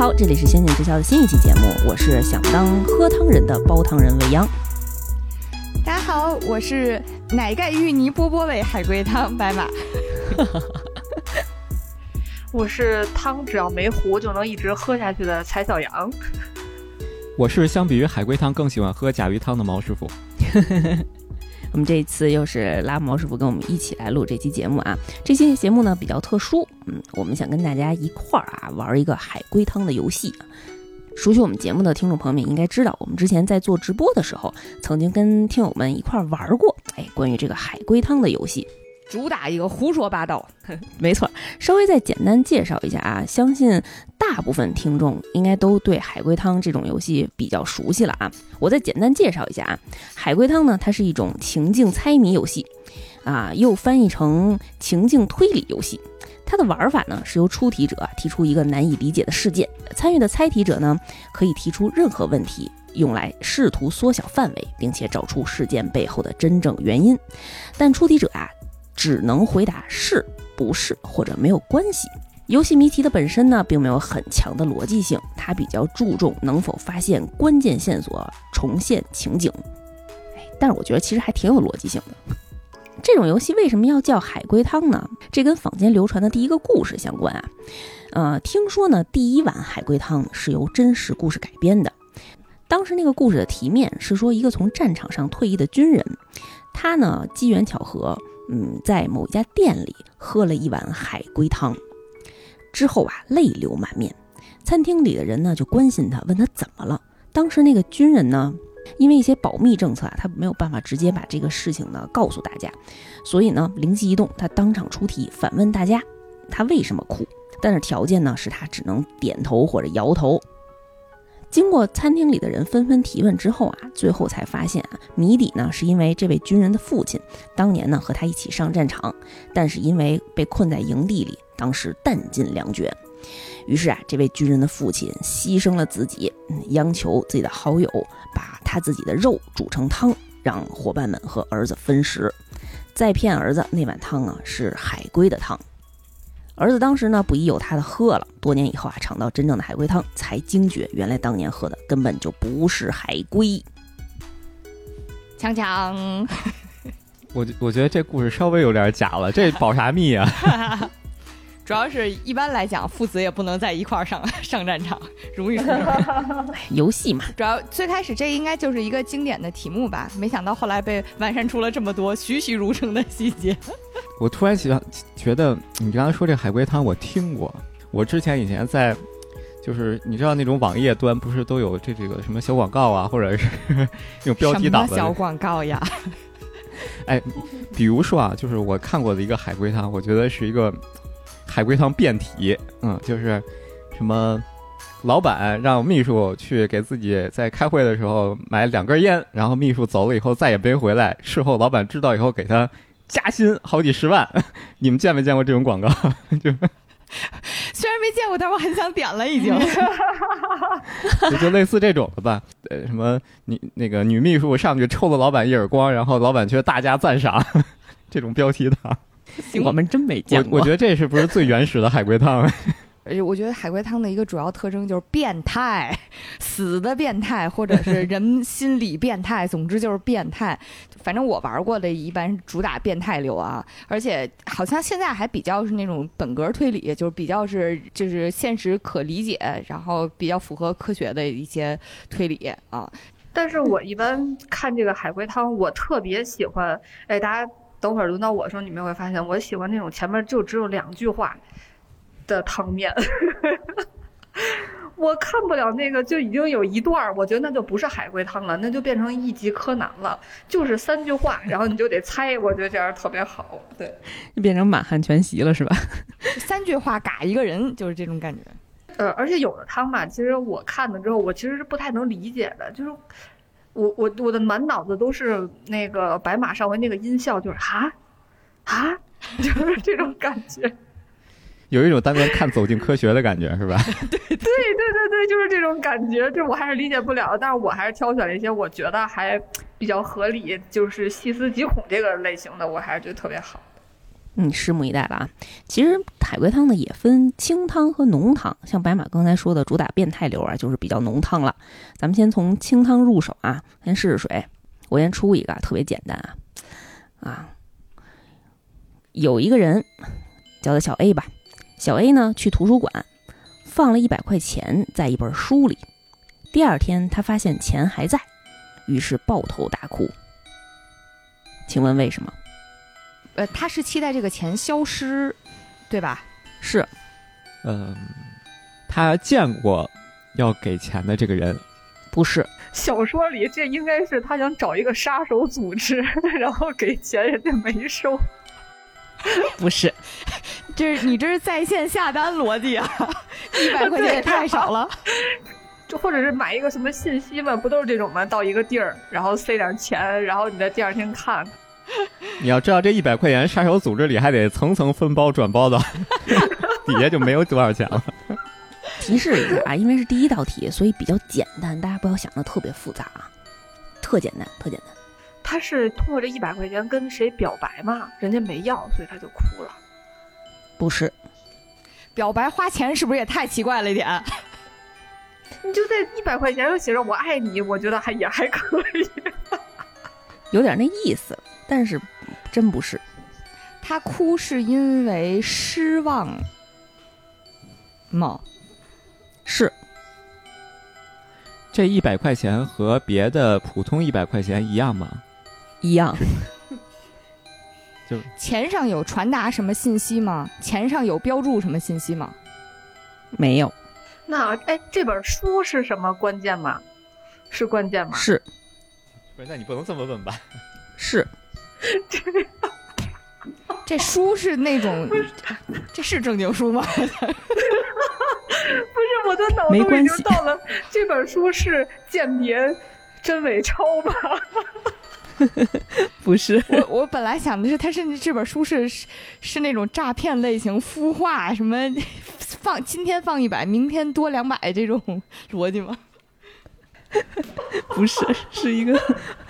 好，这里是仙境之桥的新一期节目，我是想当喝汤人的煲汤人未央。大家好，我是奶盖芋泥波波味海龟汤白马。我是汤只要没糊就能一直喝下去的柴小羊。我是相比于海龟汤更喜欢喝甲鱼汤的毛师傅。我们这一次又是拉毛师傅跟我们一起来录这期节目啊。这期节目呢比较特殊，嗯，我们想跟大家一块儿啊玩一个海龟汤的游戏。熟悉我们节目的听众朋友们应该知道，我们之前在做直播的时候，曾经跟听友们一块儿玩过，哎，关于这个海龟汤的游戏。主打一个胡说八道，没错。稍微再简单介绍一下啊，相信大部分听众应该都对海龟汤这种游戏比较熟悉了啊。我再简单介绍一下啊，海龟汤呢，它是一种情境猜谜游戏，啊，又翻译成情境推理游戏。它的玩法呢，是由出题者提出一个难以理解的事件，参与的猜题者呢，可以提出任何问题，用来试图缩小范围，并且找出事件背后的真正原因。但出题者啊。只能回答是、不是或者没有关系。游戏谜题的本身呢，并没有很强的逻辑性，它比较注重能否发现关键线索，重现情景。哎，但是我觉得其实还挺有逻辑性的。这种游戏为什么要叫海龟汤呢？这跟坊间流传的第一个故事相关啊。呃，听说呢，第一碗海龟汤是由真实故事改编的。当时那个故事的题面是说，一个从战场上退役的军人，他呢机缘巧合。嗯，在某一家店里喝了一碗海龟汤，之后啊，泪流满面。餐厅里的人呢就关心他，问他怎么了。当时那个军人呢，因为一些保密政策啊，他没有办法直接把这个事情呢告诉大家，所以呢，灵机一动，他当场出题反问大家，他为什么哭？但是条件呢是他只能点头或者摇头。经过餐厅里的人纷纷提问之后啊，最后才发现啊，谜底呢是因为这位军人的父亲当年呢和他一起上战场，但是因为被困在营地里，当时弹尽粮绝，于是啊，这位军人的父亲牺牲了自己，央求自己的好友把他自己的肉煮成汤，让伙伴们和儿子分食，再骗儿子那碗汤啊是海龟的汤。儿子当时呢不疑有他的喝了，多年以后啊尝到真正的海龟汤，才惊觉原来当年喝的根本就不是海龟。强强，我我觉得这故事稍微有点假了，这保啥密啊？主要是一般来讲，父子也不能在一块儿上上战场，容易出事。游戏嘛，主要最开始这应该就是一个经典的题目吧，没想到后来被完善出了这么多栩栩如生的细节。我突然想觉得，你刚才说这海龟汤，我听过。我之前以前在，就是你知道那种网页端不是都有这这个什么小广告啊，或者是 那种标题党的小广告呀？哎，比如说啊，就是我看过的一个海龟汤，我觉得是一个。海龟汤变体，嗯，就是什么，老板让秘书去给自己在开会的时候买两根烟，然后秘书走了以后再也没回来。事后老板知道以后给他加薪好几十万。你们见没见过这种广告？就虽然没见过，但我很想点了，已经。就类似这种的吧，呃，什么女那个女秘书上去抽了老板一耳光，然后老板却大加赞赏，这种标题党。我们真没见过。我觉得这是不是最原始的海龟汤？而且我觉得海龟汤的一个主要特征就是变态，死的变态，或者是人心理变态，总之就是变态。反正我玩过的一般主打变态流啊，而且好像现在还比较是那种本格推理，就是比较是就是现实可理解，然后比较符合科学的一些推理啊。但是我一般看这个海龟汤，我特别喜欢，哎，大家。等会儿轮到我的时候，你们会发现，我喜欢那种前面就只有两句话的汤面。我看不了那个就已经有一段，我觉得那就不是海龟汤了，那就变成一级柯南了，就是三句话，然后你就得猜。我觉得这样特别好，对，就变成满汉全席了，是吧？三句话嘎一个人，就是这种感觉。呃，而且有的汤吧，其实我看了之后，我其实是不太能理解的，就是。我我我的满脑子都是那个白马上回那个音效，就是啊啊，就是这种感觉，有一种当年看《走进科学》的感觉，是吧？对对对对对，就是这种感觉，这我还是理解不了，但是我还是挑选了一些我觉得还比较合理，就是细思极恐这个类型的，我还是觉得特别好。嗯，拭目以待了啊。其实海龟汤呢也分清汤和浓汤，像白马刚才说的主打变态流啊，就是比较浓汤了。咱们先从清汤入手啊，先试试水。我先出一个啊，特别简单啊啊，有一个人叫他小 A 吧，小 A 呢去图书馆放了一百块钱在一本书里，第二天他发现钱还在，于是抱头大哭。请问为什么？呃，他是期待这个钱消失，对吧？是嗯，他见过要给钱的这个人，不是？小说里这应该是他想找一个杀手组织，然后给钱人家没收。不是，这是你这是在线下单逻辑啊！一百块钱也太少了。就或者是买一个什么信息嘛，不都是这种吗？到一个地儿，然后塞点钱，然后你在第二天看。你要知道这一百块钱杀手组织里还得层层分包转包的，底下就没有多少钱了。提示一下啊，因为是第一道题，所以比较简单，大家不要想的特别复杂啊，特简单，特简单。他是通过这一百块钱跟谁表白嘛？人家没要，所以他就哭了。不是，表白花钱是不是也太奇怪了一点？你就在一百块钱上写着“我爱你”，我觉得还也还可以。有点那意思，但是真不是。他哭是因为失望吗？是这一百块钱和别的普通一百块钱一样吗？一样，就钱上有传达什么信息吗？钱上有标注什么信息吗？没有，那哎，这本书是什么关键吗？是关键吗？是不是，那你不能这么问吧？是这书是那种，这是正经书吗？不是，我的脑洞已没关系经到了。这本书是鉴别真伪抄吧？不是？我我本来想的是，他甚至这本书是是是那种诈骗类型孵化，什么放今天放一百，明天多两百这种逻辑吗？不是，是一个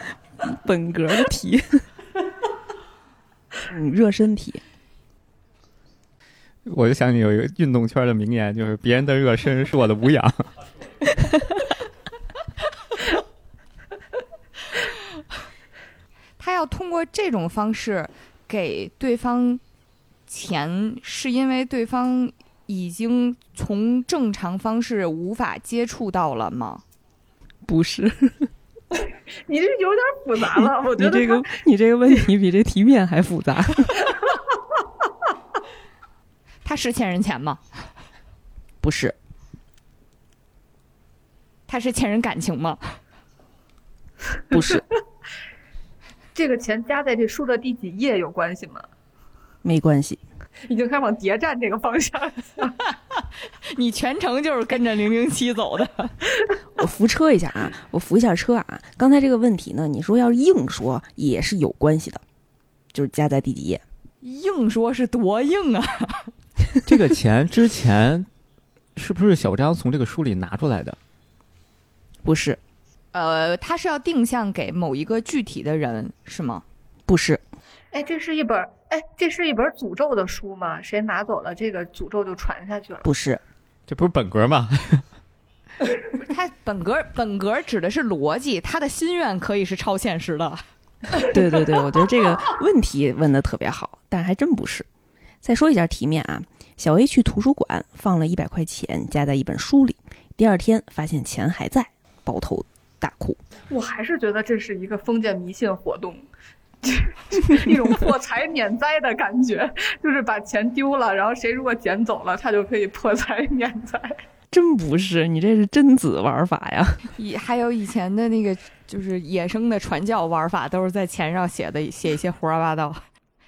本格的题，嗯，热身题。我就想起有一个运动圈的名言，就是别人的热身是我的无氧。他要通过这种方式给对方钱，是因为对方已经从正常方式无法接触到了吗？不是，你这有点复杂了，我觉得你这个你这个问题比这题面还复杂。他是欠人钱吗？不是，他是欠人感情吗？不是，这个钱加在这书的第几页有关系吗？没关系。已经开始往谍战这个方向。你全程就是跟着零零七走的。我扶车一下啊，我扶一下车啊。刚才这个问题呢，你说要是硬说也是有关系的，就是加在第几页。硬说是多硬啊！这个钱之前是不是小张从这个书里拿出来的？不是，呃，他是要定向给某一个具体的人，是吗？不是，哎，这是一本哎，这是一本诅咒的书吗？谁拿走了这个诅咒就传下去了？不是，这不是本格吗？他本格本格指的是逻辑，他的心愿可以是超现实的。对对对，我觉得这个问题问的特别好，但还真不是。再说一下题面啊，小 A 去图书馆放了一百块钱夹在一本书里，第二天发现钱还在，抱头大哭。我还是觉得这是一个封建迷信活动，一种破财免灾的感觉，就是把钱丢了，然后谁如果捡走了，他就可以破财 免灾。真不是，你这是贞子玩法呀！以还有以前的那个就是野生的传教玩法，都是在钱上写的，写一些胡说八道。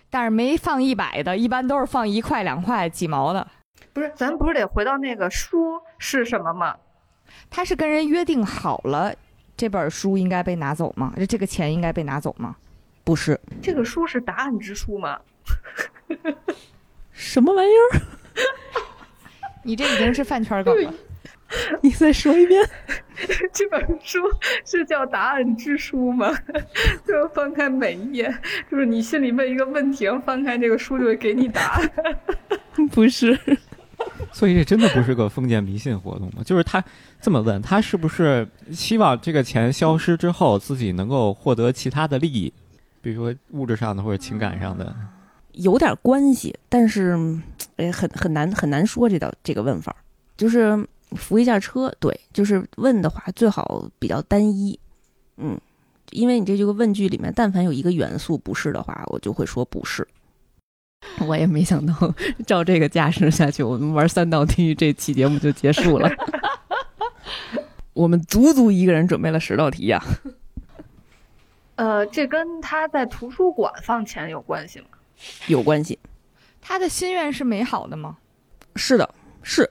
但是没放一百的，一般都是放一块、两块、几毛的。不是，咱不是得回到那个书是什么吗？他是跟人约定好了，这本书应该被拿走吗？这个钱应该被拿走吗？不是，这个书是答案之书吗？什么玩意儿？你这已经是饭圈梗了。你再说一遍。这本书是叫《答案之书》吗？就是翻开每一页，就是你心里问一个问题，然后翻开这个书就会给你答案。不是，所以这真的不是个封建迷信活动吗？就是他这么问，他是不是希望这个钱消失之后，自己能够获得其他的利益，比如说物质上的或者情感上的？有点关系，但是哎，很很难很难说这道这个问法，就是扶一下车，对，就是问的话最好比较单一，嗯，因为你这这个问句里面，但凡有一个元素不是的话，我就会说不是。我也没想到照这个架势下去，我们玩三道题，这期节目就结束了。我们足足一个人准备了十道题呀、呃，这跟他在图书馆放钱有关系吗？有关系。他的心愿是美好的吗？是的，是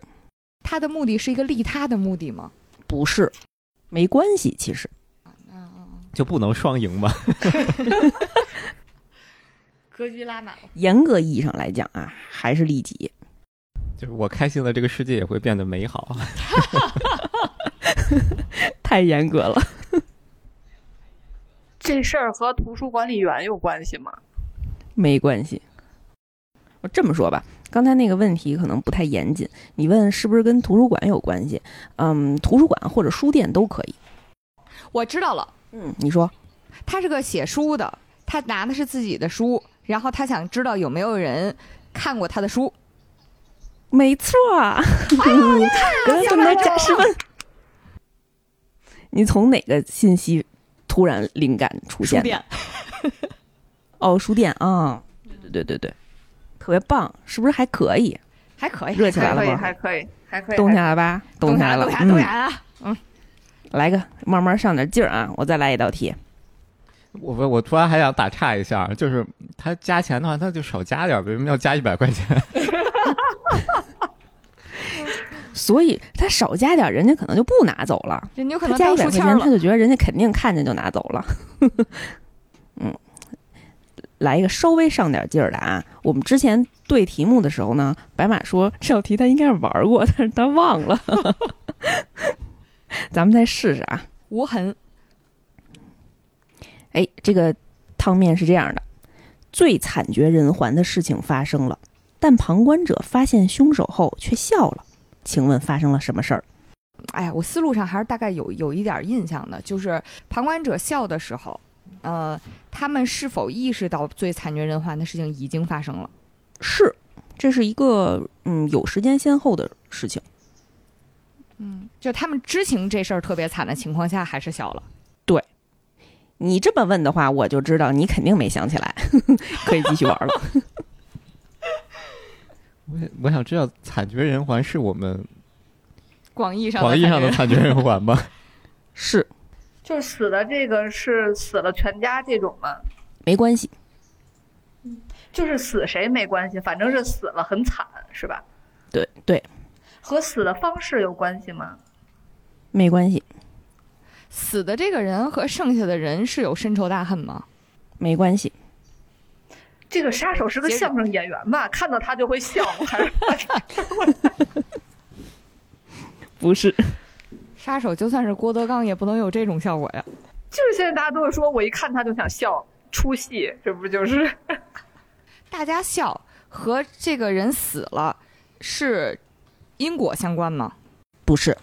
他的目的是一个利他的目的吗？不是？没关系，其实 就不能双赢吗？格局拉满了。严格意义上来讲啊，还是利己。就是我开心了，这个世界也会变得美好。太严格了。这事儿和图书管理员有关系吗？没关系。我这么说吧，刚才那个问题可能不太严谨，你问是不是跟图书馆有关系？嗯，图书馆或者书店都可以。我知道了，嗯，你说他是个写书的，他拿的是自己的书，然后他想知道有没有人看过他的书。没错啊！给他这么多加十分。你从哪个信息突然灵感出现的？书店，哦，书店啊，对对对对，特别棒，是不是还可以？还可以，热起来了还可以，吗？还可以，还可以。动起来吧，动起来了动。起来，动嗯，下来个慢慢上点劲儿啊！我再来一道题。我我我突然还想打岔一下，就是他加钱的话，他就少加点儿，为什么要加一百块钱？所以他少加点儿，人家可能就不拿走了。人家有可他加一百块钱，他。就觉得人家肯定看见就拿走了。嗯，来一个稍微上点劲儿的啊！我们之前对题目的时候呢，白马说这道题他应该是玩过，但是他忘了。咱们再试试啊！无痕，哎，这个汤面是这样的：最惨绝人寰的事情发生了，但旁观者发现凶手后却笑了。请问发生了什么事儿？哎呀，我思路上还是大概有有一点印象的，就是旁观者笑的时候，呃，他们是否意识到最惨绝人寰的事情已经发生了？是，这是一个嗯有时间先后的事情。嗯，就他们知情这事儿特别惨的情况下，还是笑了。对你这么问的话，我就知道你肯定没想起来，可以继续玩了。我我想知道惨绝人寰是我们广义上广义上的惨绝人寰吗？是就是死的这个是死了全家这种吗？没关系，就是死谁没关系，反正是死了很惨，是吧？对对，和死的方式有关系吗？没关系，死的这个人和剩下的人是有深仇大恨吗？没关系，这个杀手是个相声演员吧？看到他就会笑，还是 不是，杀手就算是郭德纲，也不能有这种效果呀。就是现在大家都是说我一看他就想笑，出戏，这不就是？大家笑和这个人死了是因果相关吗？不是，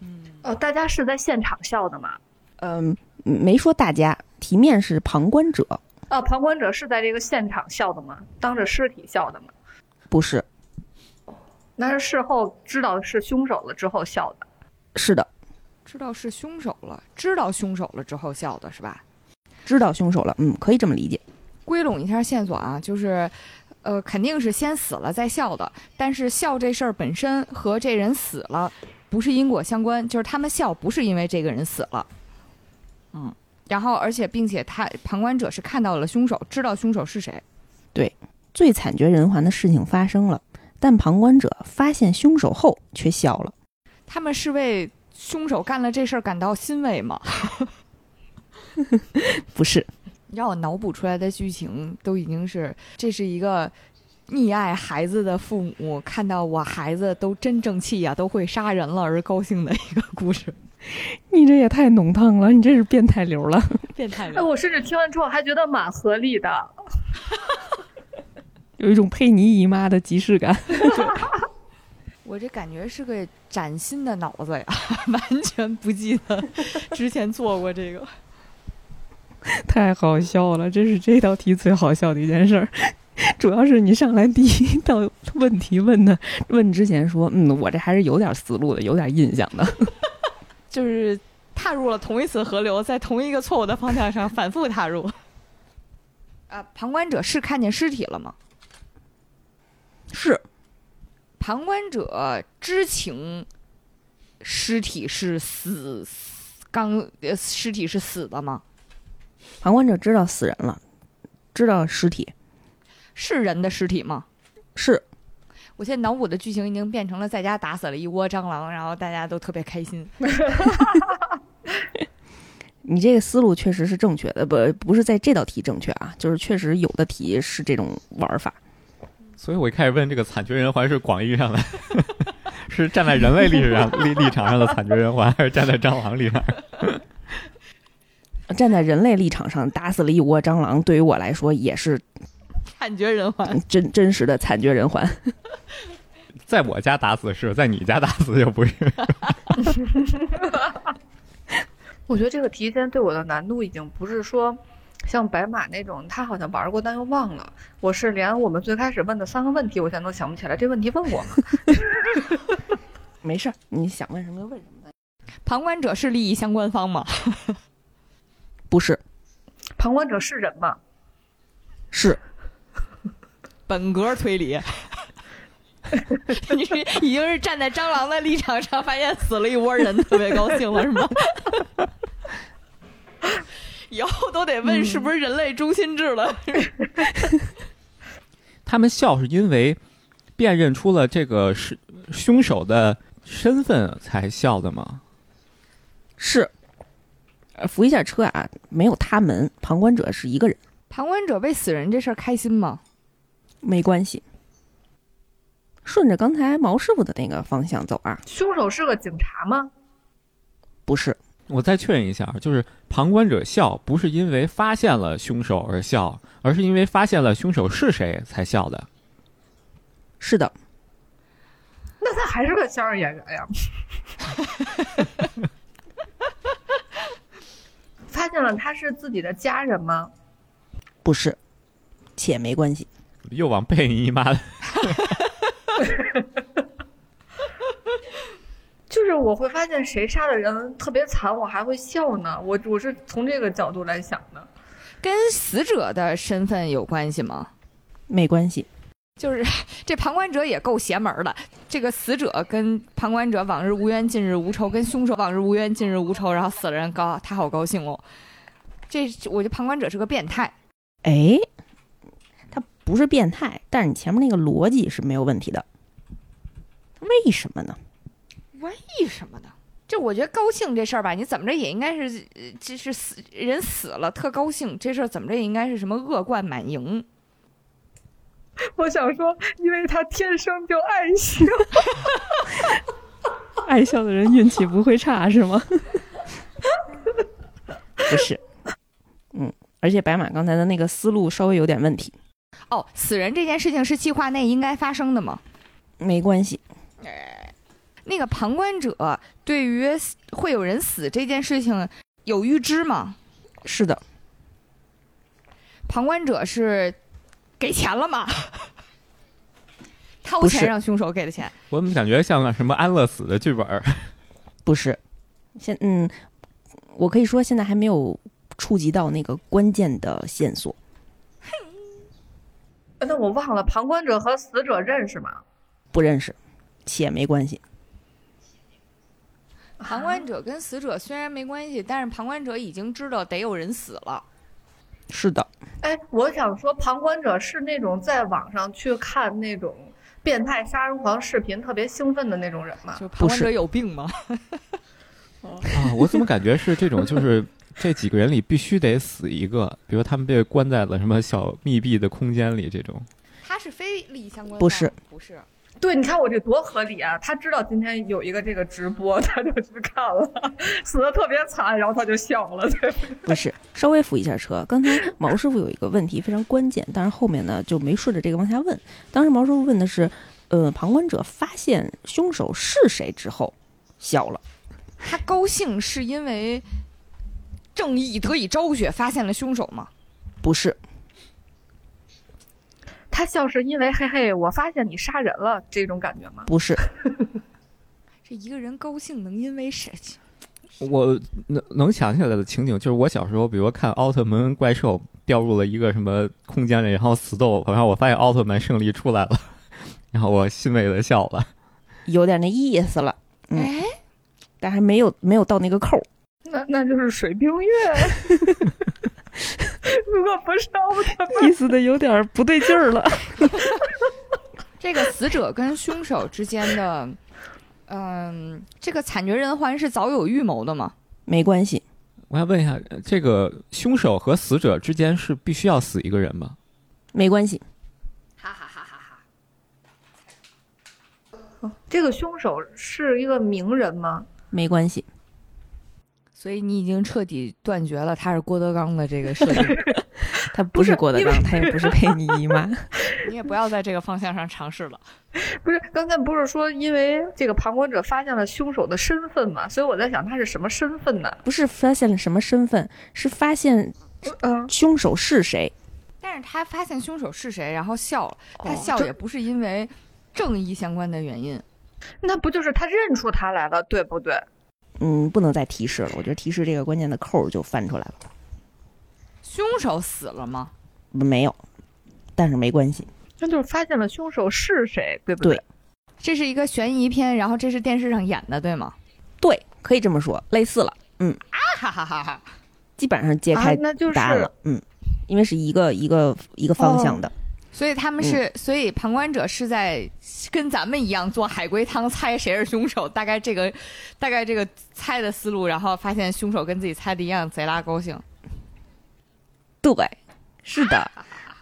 嗯哦，大家是在现场笑的吗？嗯、没说大家，题面是旁观者，哦，旁观者是在这个现场笑的吗？当着尸体笑的吗？不是，那是事后知道是凶手了之后笑的。是的，知道是凶手了，知道凶手了之后笑的是吧？知道凶手了，嗯，可以这么理解，归拢一下线索啊，就是，呃，肯定是先死了再笑的，但是笑这事儿本身和这人死了不是因果相关，就是他们笑不是因为这个人死了，嗯，然后而且并且他旁观者是看到了凶手，知道凶手是谁，对最惨绝人寰的事情发生了，但旁观者发现凶手后却笑了，他们是为凶手干了这事儿感到欣慰吗？不是，让我脑补出来的剧情都已经是，这是一个溺爱孩子的父母看到我孩子都真正气呀、都会杀人了而高兴的一个故事。你这也太浓汤了，你这是变态流了。变态哎，我甚至听完之后还觉得蛮合理的。有一种佩妮姨妈的即视感。我这感觉是个崭新的脑子呀，完全不记得之前做过这个。太好笑了，这是这道题最好笑的一件事儿。主要是你上来第一道问题问的，问之前说，嗯，我这还是有点思路的，有点印象的。就是踏入了同一次河流，在同一个错误的方向上反复踏入。啊，旁观者是看见尸体了吗？是旁观者知情尸体是死刚呃尸体是死的吗？旁观者知道死人了，知道尸体是人的尸体吗？是我现在脑补的剧情已经变成了在家打死了一窝蟑螂，然后大家都特别开心。你这个思路确实是正确的，不不是在这道题正确啊，就是确实有的题是这种玩法。所以我一开始问这个惨绝人寰是广义上的，是站在人类历史上立立场上的惨绝人寰，还是站在蟑螂立场？站在人类立场上，打死了一窝蟑螂，对于我来说也是惨绝人寰。真真实的惨绝人寰。在我家打死是，在你家打死就不是。我觉得这个题现在对我的难度已经不是说像白马那种，他好像玩过但又忘了。我是连我们最开始问的三个问题，我现在都想不起来这问题问我吗？没事儿，你想问什么就问什么。旁观者是利益相关方吗？不是，旁观者是人吗？是本格推理。你是已经是站在蟑螂的立场上，发现死了一窝人，特别高兴了，是吗？以后都得问是不是人类中心制了。他们笑是因为辨认出了这个是凶手的身份才笑的吗？是，呃，扶一下车啊，没有他们，旁观者是一个人，旁观者为死人这事儿开心吗？没关系。顺着刚才毛师傅的那个方向走啊，凶手是个警察吗？不是，我再确认一下，就是旁观者笑不是因为发现了凶手而笑，而是因为发现了凶手是谁才笑的。是的，那他还是个相声演员呀。发现了他是自己的家人吗？不是，且没关系。又往贝尼妈的，就是我会发现谁杀的人特别惨，我还会笑呢。我我是从这个角度来想的。跟死者的身份有关系吗？没关系，就是 这旁观者也够邪门儿的。这个死者跟旁观者往日无冤，近日无仇，跟凶手往日无冤，近日无仇，然后死了人高，他好高兴哦。这我觉得旁观者是个变态。哎，他不是变态，但是你前面那个逻辑是没有问题的。为什么呢？为什么呢？就我觉得高兴这事儿吧，你怎么着也应该是，呃这是死人死了特高兴，这事儿怎么着也应该是什么恶贯满盈。我想说，因为他天生就爱笑。爱笑的人运气不会差是吗？不是，嗯，而且白马刚才的那个思路稍微有点问题，哦，死人这件事情是计划内应该发生的吗？没关系，那个旁观者对于会有人死这件事情有预知吗？是的，旁观者是给钱了吗？掏钱让凶手给的钱，我怎么感觉像个什么安乐死的剧本？不是，现嗯，我可以说现在还没有触及到那个关键的线索，那我忘了，旁观者和死者认识吗？不认识，且没关系，旁观者跟死者虽然没关系，但是旁观者已经知道得有人死了。是的，哎，我想说，旁观者是那种在网上去看那种变态杀人狂视频特别兴奋的那种人吗？就旁观者有病吗？啊，我怎么感觉是这种？就是这几个人里必须得死一个，比如他们被关在了什么小密闭的空间里，这种他是非利益相关的，不是，不是。对，你看我这多合理啊！他知道今天有一个这个直播，他就去看了，死的特别惨，然后他就笑了。对，不是，稍微扶一下车。刚才毛师傅有一个问题非常关键，但是后面呢就没顺着这个往下问。当时毛师傅问的是，呃，旁观者发现凶手是谁之后笑了。他高兴是因为正义得以昭雪，发现了凶手吗？不是，他笑是因为嘿嘿，我发现你杀人了这种感觉吗？不是，这一个人高兴能因为谁？我能能想起来的情景就是我小时候，比如看奥特曼怪兽掉入了一个什么空间里，然后死斗，然后我发现奥特曼胜利出来了，然后我欣慰的笑了。有点那意思了，嗯哎，但还没有没有到那个扣儿。那那就是水冰月。如果不是奥特曼，意思的有点不对劲儿了。这个死者跟凶手之间的，嗯，这个惨绝人寰是早有预谋的吗？没关系，我要问一下，呃这个凶手和死者之间是必须要死一个人吗？没关系，哈哈哈哈哈！这个凶手是一个名人吗？没关系。所以你已经彻底断绝了他是郭德纲的这个设定，他不是郭德纲，他也不是佩妮姨妈。你也不要在这个方向上尝试了。不是，刚才不是说因为这个旁观者发现了凶手的身份嘛？所以我在想他是什么身份呢？不是发现了什么身份，是发现嗯，凶手是谁。但是他发现凶手是谁，然后笑了。他笑也不是因为正义相关的原因。那不就是他认出他来了，对不对？嗯，不能再提示了。我觉得提示这个关键的扣儿就翻出来了。凶手死了吗？没有，但是没关系。那就是发现了凶手是谁，对不对对这是一个悬疑片，然后这是电视上演的，对吗？对，可以这么说，类似了。嗯啊，哈哈哈哈！基本上揭啊开，那就是答案了。嗯，因为是一个一个一个方向的。所以他们是，所以旁观者是在跟咱们一样做海龟汤，猜谁是凶手，大概这个，大概这个猜的思路，然后发现凶手跟自己猜的一样，贼拉高兴。对，是的。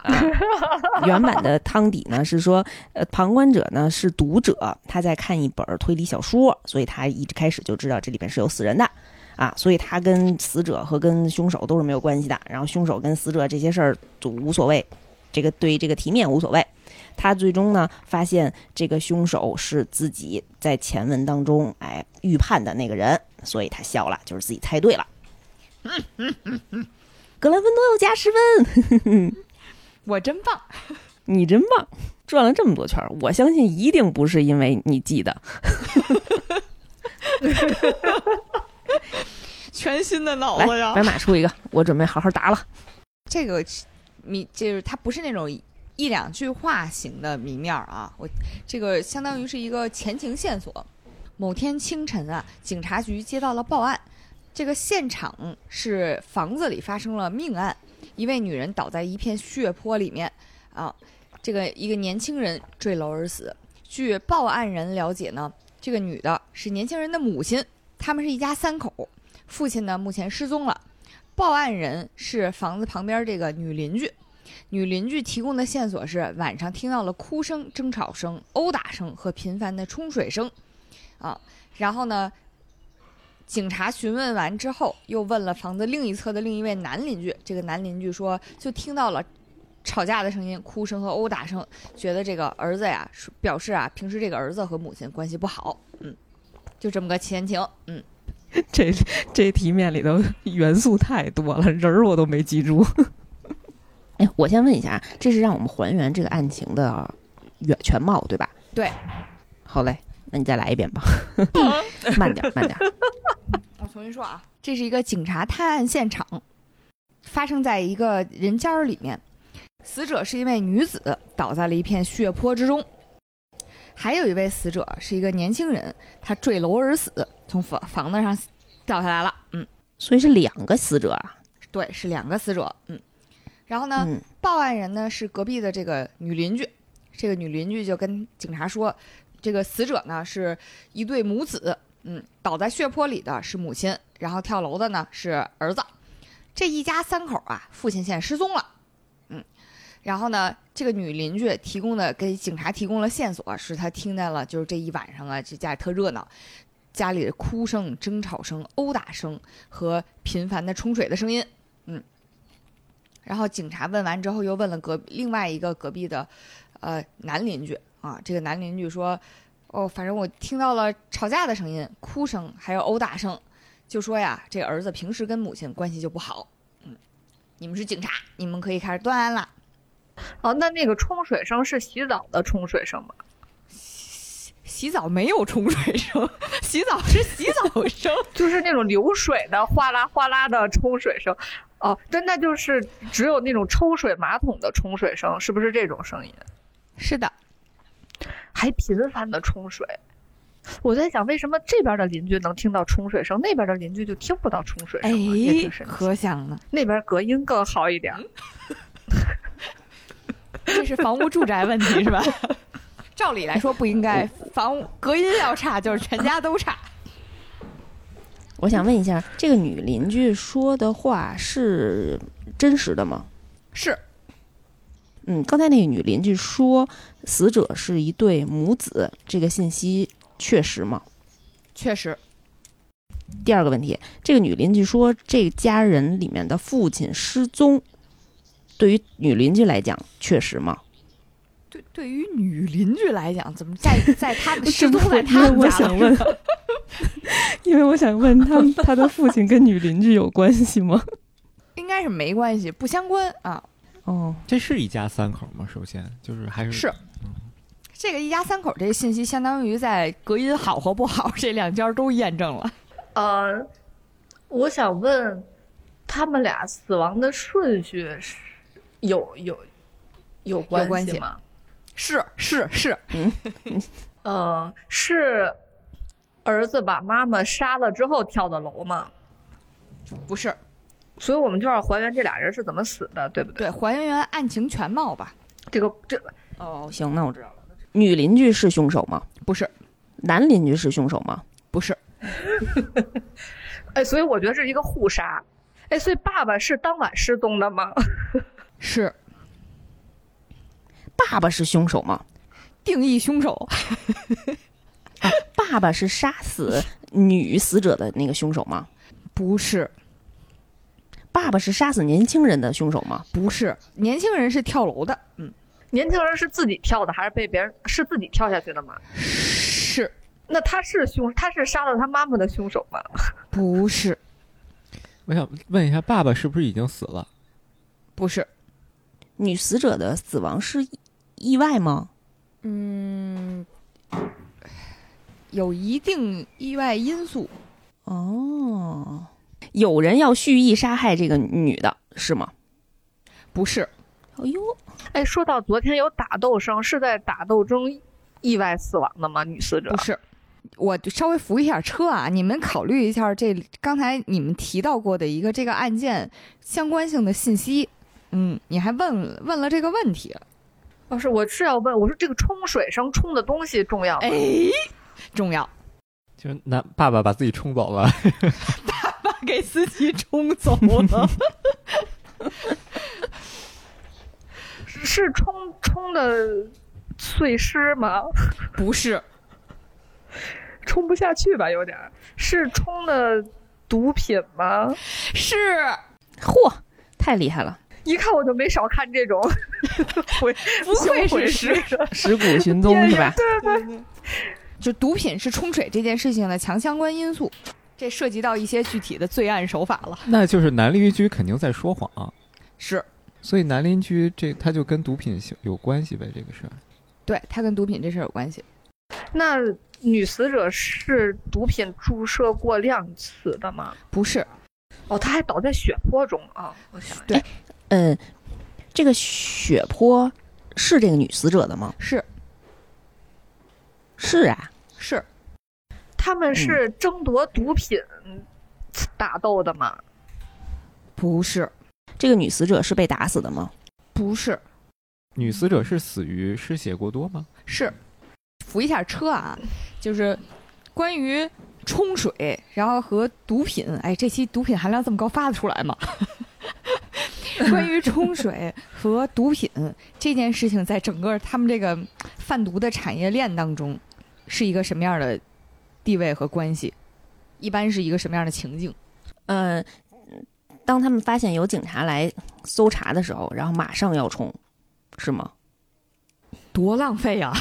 啊，原版的汤底呢是说，呃，旁观者呢是读者，他在看一本推理小说，所以他一开始就知道这里边是有死人的，啊，所以他跟死者和跟凶手都是没有关系的，然后凶手跟死者这些事儿就无所谓，这个对这个题面无所谓。他最终呢发现这个凶手是自己在前文当中哎预判的那个人，所以他笑了，就是自己猜对了。格兰芬多又加十分。我真棒！你真棒，转了这么多圈儿，我相信一定不是因为你记得。全新的脑子呀，白马出一个，我准备好好答了。这个谜就是它不是那种一两句话型的谜面啊，我这个相当于是一个前情线索。某天清晨啊，警察局接到了报案，这个现场是房子里发生了命案，一位女人倒在一片血泊里面啊，这个一个年轻人坠楼而死。据报案人了解呢，这个女的是年轻人的母亲，他们是一家三口，父亲呢目前失踪了。报案人是房子旁边这个女邻居，女邻居提供的线索是晚上听到了哭声、争吵声、殴打声和频繁的冲水声，啊，然后呢，警察询问完之后，又问了房子另一侧的另一位男邻居，这个男邻居说就听到了吵架的声音、哭声和殴打声，觉得这个儿子呀，表示啊，平时这个儿子和母亲关系不好，嗯，就这么个前情，嗯。这这题面里头元素太多了，人儿我都没记住。哎，我先问一下啊，这是让我们还原这个案情的原全貌，对吧？对。好嘞，那你再来一遍吧，慢点，慢点。我重新说啊，这是一个警察探案现场，发生在一个人间儿里面。死者是一位女子，倒在了一片血泊之中。还有一位死者是一个年轻人，他坠楼而死，从房房子上掉下来了。嗯，所以是两个死者啊。对，是两个死者。嗯，然后呢，嗯，报案人呢是隔壁的这个女邻居，这个女邻居就跟警察说，这个死者呢是一对母子，嗯，倒在血泊里的是母亲，然后跳楼的呢是儿子，这一家三口啊，父亲现在失踪了，嗯，然后呢，这个女邻居提供的给警察提供了线索，是她听见了，就是这一晚上啊，这家里特热闹，家里的哭声、争吵声、殴打声和频繁的冲水的声音。嗯，然后警察问完之后，又问了隔另外一个隔壁的呃男邻居啊，这个男邻居说，哦，反正我听到了吵架的声音、哭声，还有殴打声，就说呀，这儿子平时跟母亲关系就不好。嗯，你们是警察，你们可以开始断案了。哦，那那个冲水声是洗澡的冲水声吗？洗澡没有冲水声，洗澡是洗澡声。就是那种流水的哗啦哗啦的冲水声。哦，真的就是只有那种抽水马桶的冲水声，是不是这种声音？是的，还频繁的冲水。我在想，为什么这边的邻居能听到冲水声，那边的邻居就听不到冲水声？也挺神奇。可想呢，那边隔音更好一点。这是房屋住宅问题是吧？照理来说不应该，房屋隔音要差就是全家都差。我想问一下，这个女邻居说的话是真实的吗？是。嗯，刚才那个女邻居说死者是一对母子，这个信息确实吗？确实。第二个问题，这个女邻居说这家人里面的父亲失踪。对于女邻居来讲，确实吗？对，对于女邻居来讲，怎么在 在他们失踪在她我想问，因为我想问他，他的父亲跟女邻居有关系吗？应该是没关系，不相关啊。哦，这是一家三口吗？首先就是还是是这个一家三口，这个信息相当于在隔音好和不好这两家都验证了。呃，我想问，他们俩死亡的顺序是？有有有关系吗？是是是，嗯，呃，是儿子把妈妈杀了之后跳的楼吗？不是，所以我们就要还原这俩人是怎么死的，对不对？对，还原案情全貌吧。这个这哦，行，那我知道了。女邻居是凶手吗？不是。男邻居是凶手吗？不是。哎，所以我觉得这是一个互杀。哎，所以爸爸是当晚失踪的吗？是，爸爸是凶手吗？定义凶手啊！爸爸是杀死 女死者的那个凶手吗？不是。爸爸是杀死年轻人的凶手吗？不是，年轻人是跳楼的。嗯，年轻人是自己跳的还是被别人？是自己跳下去的吗？是。那他是凶？他是杀了他妈妈的凶手吗？不是。我想问一下，爸爸是不是已经死了？不是。女死者的死亡是意外吗？嗯，有一定意外因素。哦，有人要蓄意杀害这个女的是吗？不是。哎呦，哎，说到昨天有打斗声，是在打斗中意外死亡的吗？女死者不是。我稍微扶一下车啊，你们考虑一下这刚才你们提到过的一个这个案件相关性的信息。嗯，你还问问了这个问题？老师我是要问，我说这个冲水声冲的东西重要吗？哎，重要。就是那爸爸把自己冲走了，爸爸给自己冲走了，是冲冲的碎尸吗？不是，冲不下去吧？有点是冲的毒品吗？是，嚯，太厉害了。一看我就没少看这种，不愧是尸尸 骨寻踪是吧？对对，就毒品是冲水这件事情的强相关因素，这涉及到一些具体的罪案手法了。那就是男邻居肯定在说谎，是，所以男邻居这他就跟毒品有关系呗？这个事儿，对他跟毒品这事儿有关系。那女死者是毒品注射过量死的吗？不是，哦，他还倒在血泊中啊！我想对。嗯，这个血泊是这个女死者的吗？是，是啊，是。他们是争夺毒品打斗的吗？不是。这个女死者是被打死的吗？不是。女死者是死于失血过多吗？是。扶一下车啊，就是关于冲水，然后和毒品。哎，这期毒品含量这么高，发得出来吗？关于冲水和毒品这件事情，在整个他们这个贩毒的产业链当中，是一个什么样的地位和关系？一般是一个什么样的情境？呃，当他们发现有警察来搜查的时候，然后马上要冲，是吗？多浪费呀！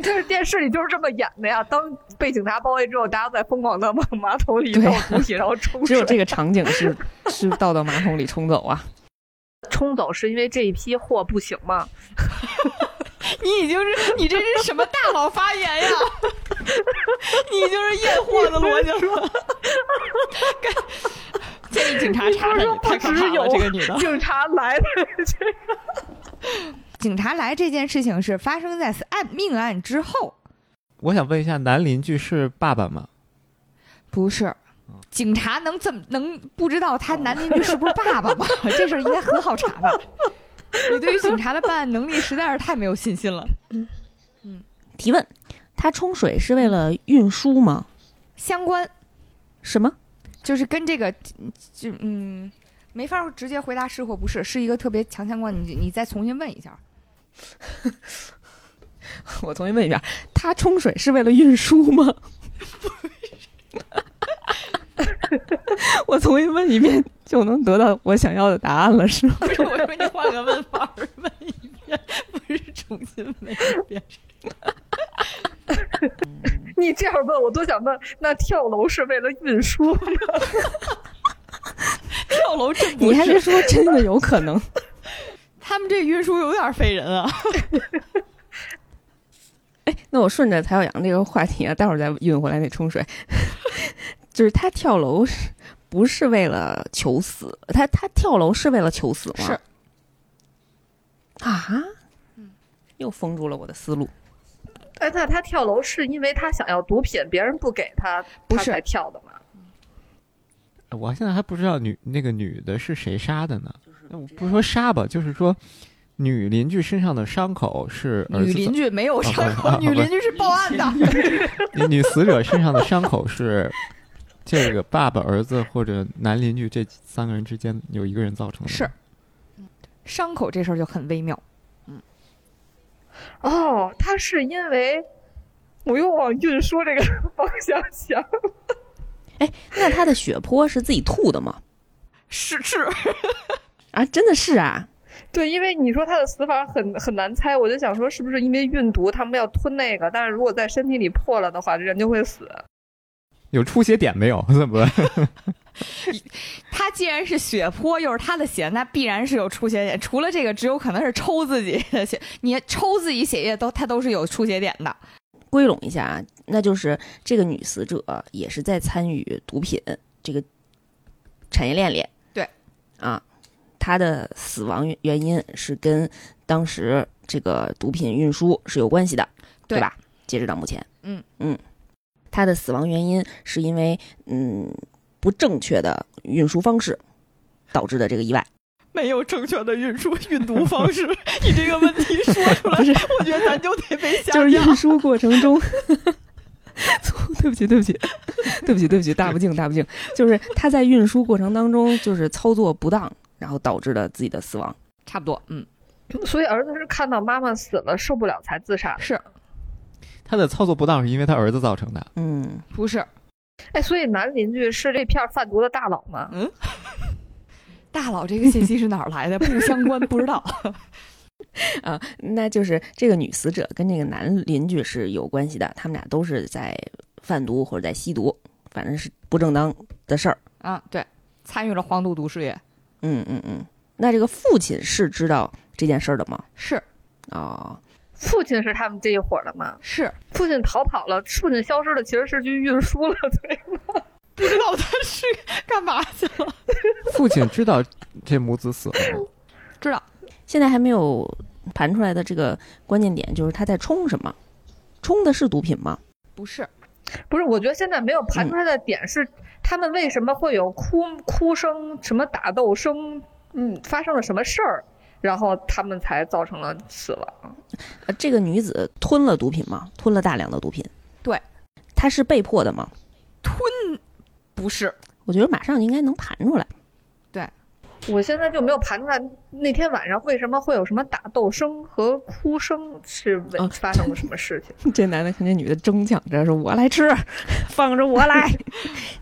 这是电视里就是这么演的呀。当被警察包围之后，大家在疯狂的往马桶里对倒东西，然后冲水。只有这个场景是是倒到马桶里冲走啊。冲走是因为这一批货不行吗？你已经是你这是什么大佬发言呀？你就是验货的逻辑了。建议警察查查你，太可怕了，这个女的。警察来的这警察来这件事情是发生在案命案之后，我想问一下，男邻居是爸爸吗？不是。警察能怎么能不知道他男邻居是不是爸爸吗？这事儿应该很好查吧？你对于警察的办案能力实在是太没有信心了。嗯提问：他冲水是为了运输吗？相关什么？就是跟这个，就嗯，没法直接回答是或不是，是一个特别强相关。你你再重新问一下。我重新问一遍：他冲水是为了运输吗？我重新问一遍就能得到我想要的答案了，是吗？不是，我说你换个问法问一遍，不是重新问一遍。你这样问我都想问，那跳楼是为了运输吗？跳楼真不你还是说真的有可能？他们这运输有点费人啊。哎，那我顺着蔡小阳这个话题啊，待会儿再运回来那冲水。就是他跳楼是不是为了求死？他他跳楼是为了求死吗？是啊，又封住了我的思路。哎，那他跳楼是因为他想要毒品，别人不给他，不是他才跳的吗？我现在还不知道女那个女的是谁杀的呢？那我不是说杀吧，就是说女邻居身上的伤口是儿子女邻居没有伤口，啊女邻居是报案的。女女死者身上的伤口是这个爸爸、儿子或者男邻居这三个人之间有一个人造成的。是，伤口这事儿就很微妙。哦，他是因为我又往运输这个方向想。哎，那他的血泊是自己吐的吗？是是，啊，真的是啊。对，因为你说他的死法很很难猜，我就想说是不是因为运毒，他们要吞那个，但是如果在身体里破了的话，人就会死。有出血点没有？怎么？他既然是血泊，又是他的血，那必然是有出血点。除了这个，只有可能是抽自己的血。你抽自己血液都，他都是有出血点的。归拢一下啊，那就是这个女死者也是在参与毒品这个产业链里。对，啊，她的死亡原原因是跟当时这个毒品运输是有关系的，对吧？截止到目前，嗯嗯，他的死亡原因是因为嗯不正确的运输方式导致的这个意外。没有正确的运输运毒方式，你这个问题说出来，不是我觉得咱就得被吓就是运输过程中，对不起，对不起，对不起，对不起，大不敬，大不敬，就是他在运输过程当中就是操作不当，然后导致了自己的死亡。差不多，嗯，所以儿子是看到妈妈死了受不了才自杀的。是他的操作不当是因为他儿子造成的。嗯，不是哎，所以男邻居是这片贩毒的大佬吗？嗯 大佬这个信息是哪儿来的？不相关，不知道。啊，那就是这个女死者跟这个男邻居是有关系的，他们俩都是在贩毒或者在吸毒，反正是不正当的事儿。啊，对，参与了黄赌毒事业，嗯嗯嗯。那这个父亲是知道这件事儿的吗？是哦，父亲是他们这一伙儿的吗？是，父亲逃跑了，父亲消失了，其实是去运输了，对吗？不知道他是干嘛去了。父亲知道这母子死了吗，知道现在还没有盘出来的这个关键点就是他在冲什么？冲的是毒品吗？不是？不是，我觉得现在没有盘出来的点是，他们为什么会有哭哭声、什么打斗声，嗯，发生了什么事儿，然后他们才造成了死亡。呃，这个女子吞了毒品吗？吞了大量的毒品。对，她是被迫的吗？吞不是？我觉得马上应该能盘出来。对我现在就没有盘出来那天晚上为什么会有什么打斗声和哭声，是发生了什么事情？这男的看见女的争抢着说：“我来吃，放着我来。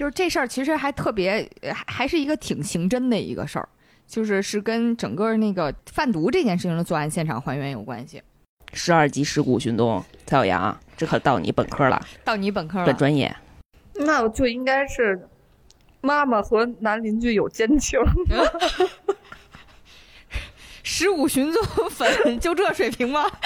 就是这事儿其实还特别，呃还还是一个挺刑侦的一个事儿，就是是跟整个那个贩毒这件事情的作案现场还原有关系。”十二级尸骨寻踪，蔡小阳，这可到你本科了，到你本科了，本专业。那我就应该是妈妈和男邻居有奸情。十五寻踪粉就这水平吗？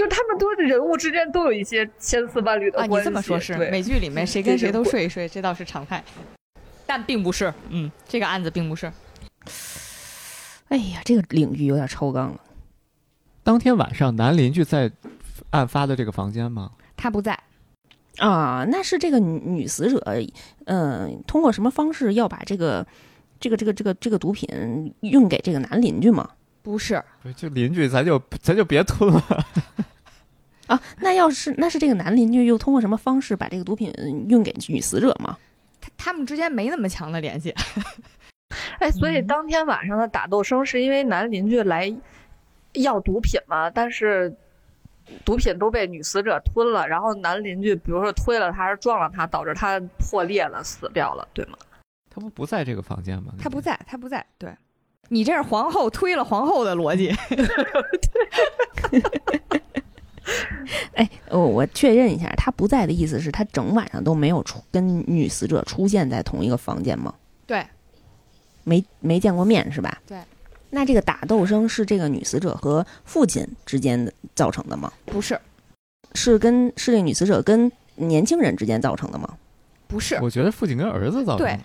就他们都是人物之间都有一些千丝万缕的啊，关系。你这么说是对美剧里面 谁跟谁都睡一睡，这倒是常态，但并不是，嗯，这个案子并不是。哎呀，这个领域有点超纲了。当天晚上，男邻居在案发的这个房间吗？他不在，啊，那是这个女女死者，嗯、通过什么方式要把这个这个这个这个这个毒品运给这个男邻居吗？不是，不是就邻居，咱就咱就别吞了。啊，那要是那是这个男邻居又通过什么方式把这个毒品运给女死者吗？他他们之间没那么强的联系。哎，所以嗯当天晚上的打斗声是因为男邻居来要毒品吗，但是毒品都被女死者吞了，然后男邻居比如说推了他，还是撞了他，导致他破裂了，死掉了，对吗？他不不在这个房间吗？他不在，他不在。对，你这是皇后推了皇后的逻辑。哎，我，我确认一下，他不在的意思是他整晚上都没有出跟女死者出现在同一个房间吗？对，没没见过面是吧？对。那这个打斗声是这个女死者和父亲之间的造成的吗？不是，是跟是这个女死者跟年轻人之间造成的吗？不是，我觉得父亲跟儿子造成的。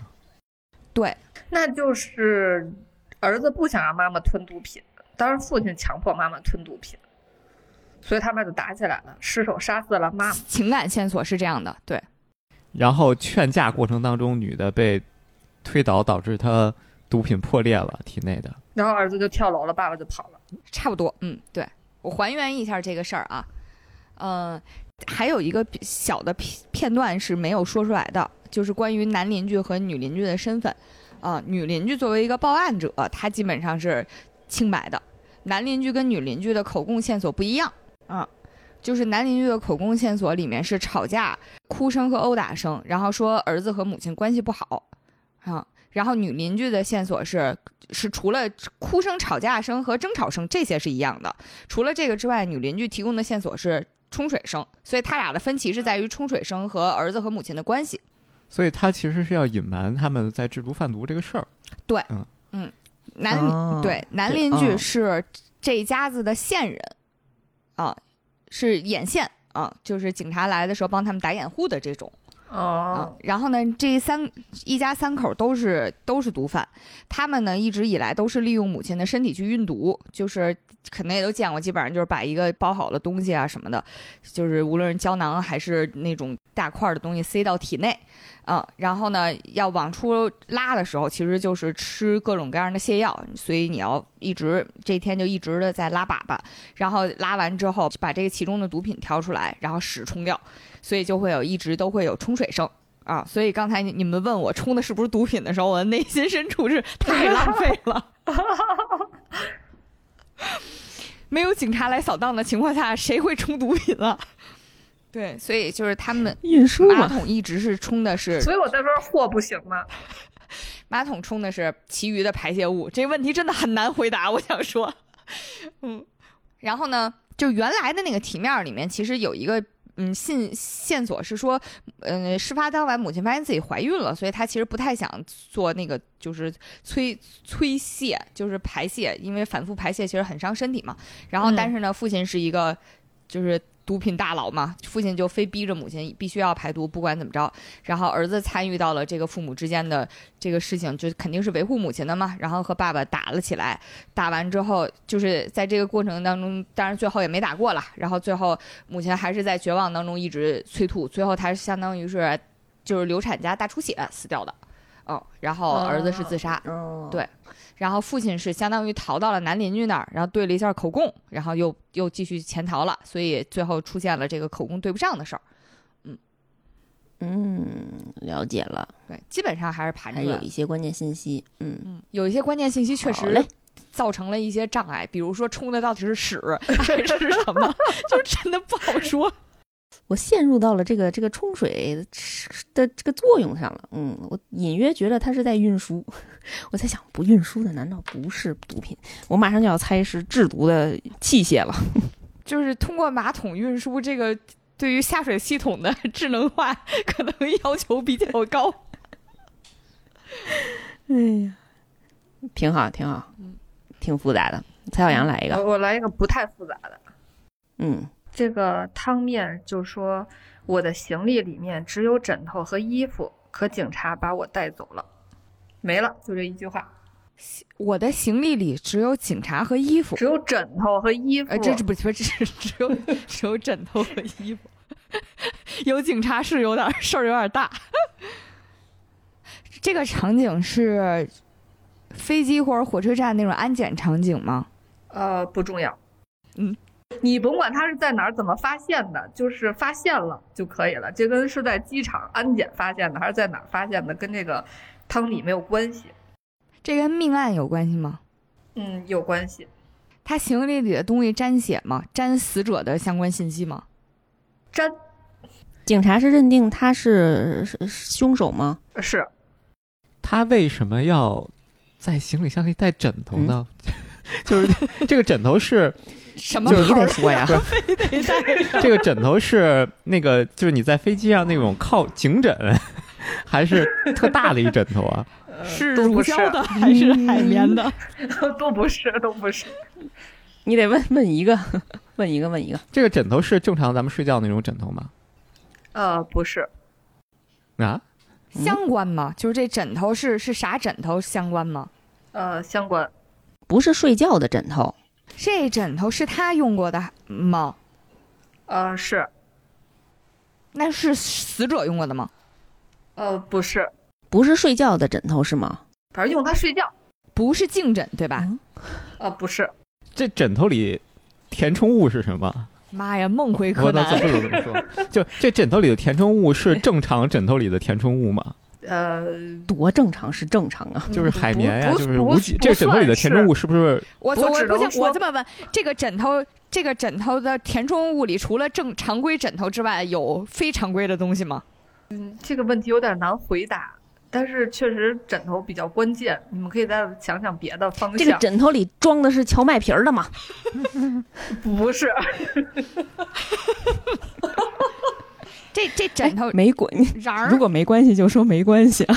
对，那就是儿子不想让妈妈吞毒品，当然父亲强迫妈妈吞毒品，所以他们就打起来了，失手杀死了妈妈。情感线索是这样的。对，然后劝架过程当中，女的被推倒，导致她毒品破裂了体内的。然后儿子就跳楼了，爸爸就跑了。差不多。嗯，对，我还原一下这个事儿啊。嗯、还有一个小的片片段是没有说出来的，就是关于男邻居和女邻居的身份。啊、女邻居作为一个报案者，她基本上是清白的。男邻居跟女邻居的口供线索不一样啊，就是男邻居的口供线索里面是吵架、哭声和殴打声，然后说儿子和母亲关系不好啊。然后女邻居的线索是是除了哭声、吵架声和争吵声这些是一样的，除了这个之外，女邻居提供的线索是冲水声，所以他俩的分歧是在于冲水声和儿子和母亲的关系。所以他其实是要隐瞒他们在制毒贩毒这个事儿。对，嗯男、哦对男邻居哦是这一家子的线人，啊，是眼线啊，就是警察来的时候帮他们打掩护的这种。啊哦，，然后呢，这三一家三口都是都是毒贩，他们呢一直以来都是利用母亲的身体去运毒，就是可能也都见过，基本上就是把一个包好的东西啊什么的，就是无论是胶囊还是那种大块的东西塞到体内，啊、然后呢要往出拉的时候，其实就是吃各种各样的泻药，所以你要一直这天就一直的在拉粑粑，然后拉完之后把这个其中的毒品挑出来，然后屎冲掉。所以就会有一直都会有冲水声啊。所以刚才你们问我冲的是不是毒品的时候，我的内心深处是太浪费了。没有警察来扫荡的情况下，谁会冲毒品啊？对，所以就是他们运输，马桶一直是冲的是所以我在说货不行吗？马桶冲的是其余的排泄物，这个问题真的很难回答。我想说，嗯，然后呢，就原来的那个题面里面，其实有一个嗯信线索是说，嗯、事发当晚母亲发现自己怀孕了，所以她其实不太想做那个就是催催泄，就是排泄，因为反复排泄其实很伤身体嘛。然后，嗯但是呢，父亲是一个就是。毒品大佬嘛，父亲就非逼着母亲必须要排毒，不管怎么着。然后儿子参与到了这个父母之间的这个事情，就肯定是维护母亲的嘛。然后和爸爸打了起来，打完之后，就是在这个过程当中，当然最后也没打过了。然后最后母亲还是在绝望当中一直催吐，最后她相当于是就是流产加大出血死掉的。嗯，然后儿子是自杀，哦对然后父亲是相当于逃到了男邻居那儿，然后对了一下口供，然后又又继续潜逃了，所以最后出现了这个口供对不上的事儿。嗯嗯，了解了，对，基本上还是盘着还有一。些关键信息。嗯，嗯，有一些关键信息确实嘞造成了一些障碍，比如说冲的到底是屎还是什么，就真的不好说。我陷入到了这个这个冲水的这个作用上了。嗯，我隐约觉得它是在运输。我在想，不运输的难道不是毒品？我马上就要猜是制毒的器械了。就是通过马桶运输这个，对于下水系统的智能化可能要求比较高。哎呀，挺好，挺好，挺复杂的。蔡小阳来一个，我我来一个不太复杂的。嗯，这个汤面就说我的行李里面只有枕头和衣服，可警察把我带走了，没了，就这一句话，我的行李里只有警察和衣服只，有枕头和衣服。呃，这这不不是只有 只有枕头和衣服，有警察是有点事儿有点大。这个场景是飞机或者火车站那种安检场景吗？呃不重要，嗯，你甭管他是在哪儿怎么发现的，就是发现了就可以了。这跟是在机场安检发现的，还是在哪儿发现的，跟这个汤米没有关系。这跟命案有关系吗？嗯，有关系。他行李里的东西沾血吗？沾死者的相关信息吗？沾警察是认定他是是是凶手吗？是他为什么要在行李箱里带枕头呢？就是这个枕头是什么就是你得说呀，非得带上？这个枕头是那个就是你在飞机上那种靠颈枕，还是特大的一枕头啊？是都不是乳胶的还是海绵的？都不是，都不是。你得问问一个，问一个，问一个。这个枕头是正常咱们睡觉那种枕头吗？呃，不是，啊，相关吗？就是这枕头是是啥枕头相关吗？呃，相关。不是睡觉的枕头，这枕头是他用过的吗？呃，是，那是死者用过的吗？呃，不是，不是睡觉的枕头是吗？反正用它睡觉。不是颈枕对吧？嗯呃，不是，这枕头里填充物是什么？妈呀，梦回柯我能南？就这枕头里的填充物是正常枕头里的填充物吗？呃，多正常是正常啊。就是海绵呀，不就是不无极。这个枕头里的填充物是不是？我我我这么问：这个枕头，这个枕头的填充物里，除了正常规枕头之外，有非常规的东西吗？嗯这个问题有点难回答，但是确实枕头比较关键，你们可以再想想别的方向。这个枕头里装的是荞麦皮儿的吗？不是，这这枕头没滚，瓤儿如果没关系就说没关系啊。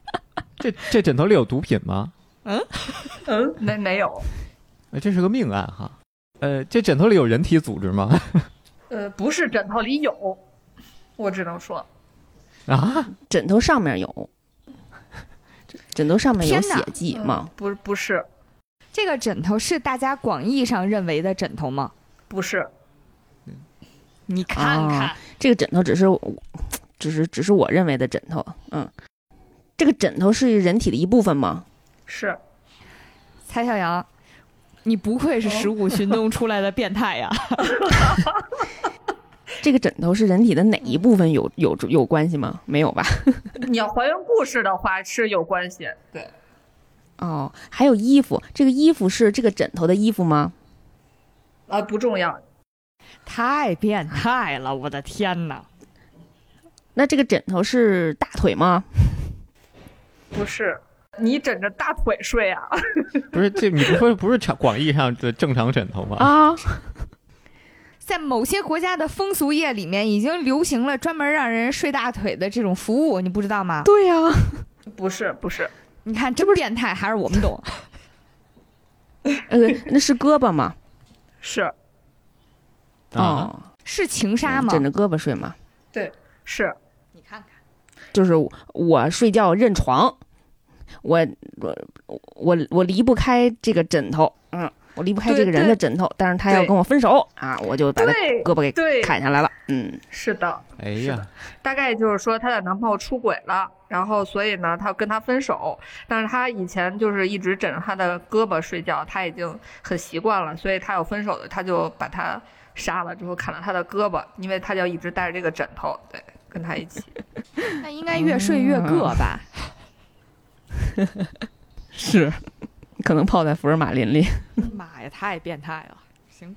这这枕头里有毒品吗？嗯嗯，没没有，呃这是个命案哈。呃，这枕头里有人体组织吗？呃，不是枕头里有，我只能说，啊，枕头上面有，枕头上面有血迹嗯吗？不不是这个枕头是大家广义上认为的枕头吗？不是，你看看，啊这个枕头只是我，只是只是我认为的枕头。嗯，这个枕头是人体的一部分吗？是蔡小阳，你不愧是《十五寻踪》出来的变态呀！这个枕头是人体的哪一部分有有有关系吗？没有吧？你要还原故事的话是有关系，对，哦，还有衣服，这个衣服是这个枕头的衣服吗？啊，不重要，太变态了，我的天哪！那这个枕头是大腿吗？不是。你枕着大腿睡啊？不是这你不会不是常广义上的正常枕头吗？啊，在某些国家的风俗业里面，已经流行了专门让人睡大腿的这种服务，你不知道吗？对呀、不是，不是，你看，这不是变态，还是我们懂。呃，那是胳膊吗？是啊，哦，是情杀吗？枕着胳膊睡吗？对是，你看看，就是我睡觉认床，我我我我离不开这个枕头，嗯，我离不开这个人的枕头，但是他要跟我分手啊，我就把他胳膊给，砍下来了，嗯，是的，哎呀，大概就是说她的男朋友出轨了，然后所以呢，她跟他分手，但是她以前就是一直枕着他的胳膊睡觉，她已经很习惯了，所以她有分手的，她就把他杀了之后砍了他的胳膊，因为他就一直带着这个枕头，对，跟他一起。那应该越睡越硌吧？是，可能泡在福尔马林里。妈呀，太变态了！行，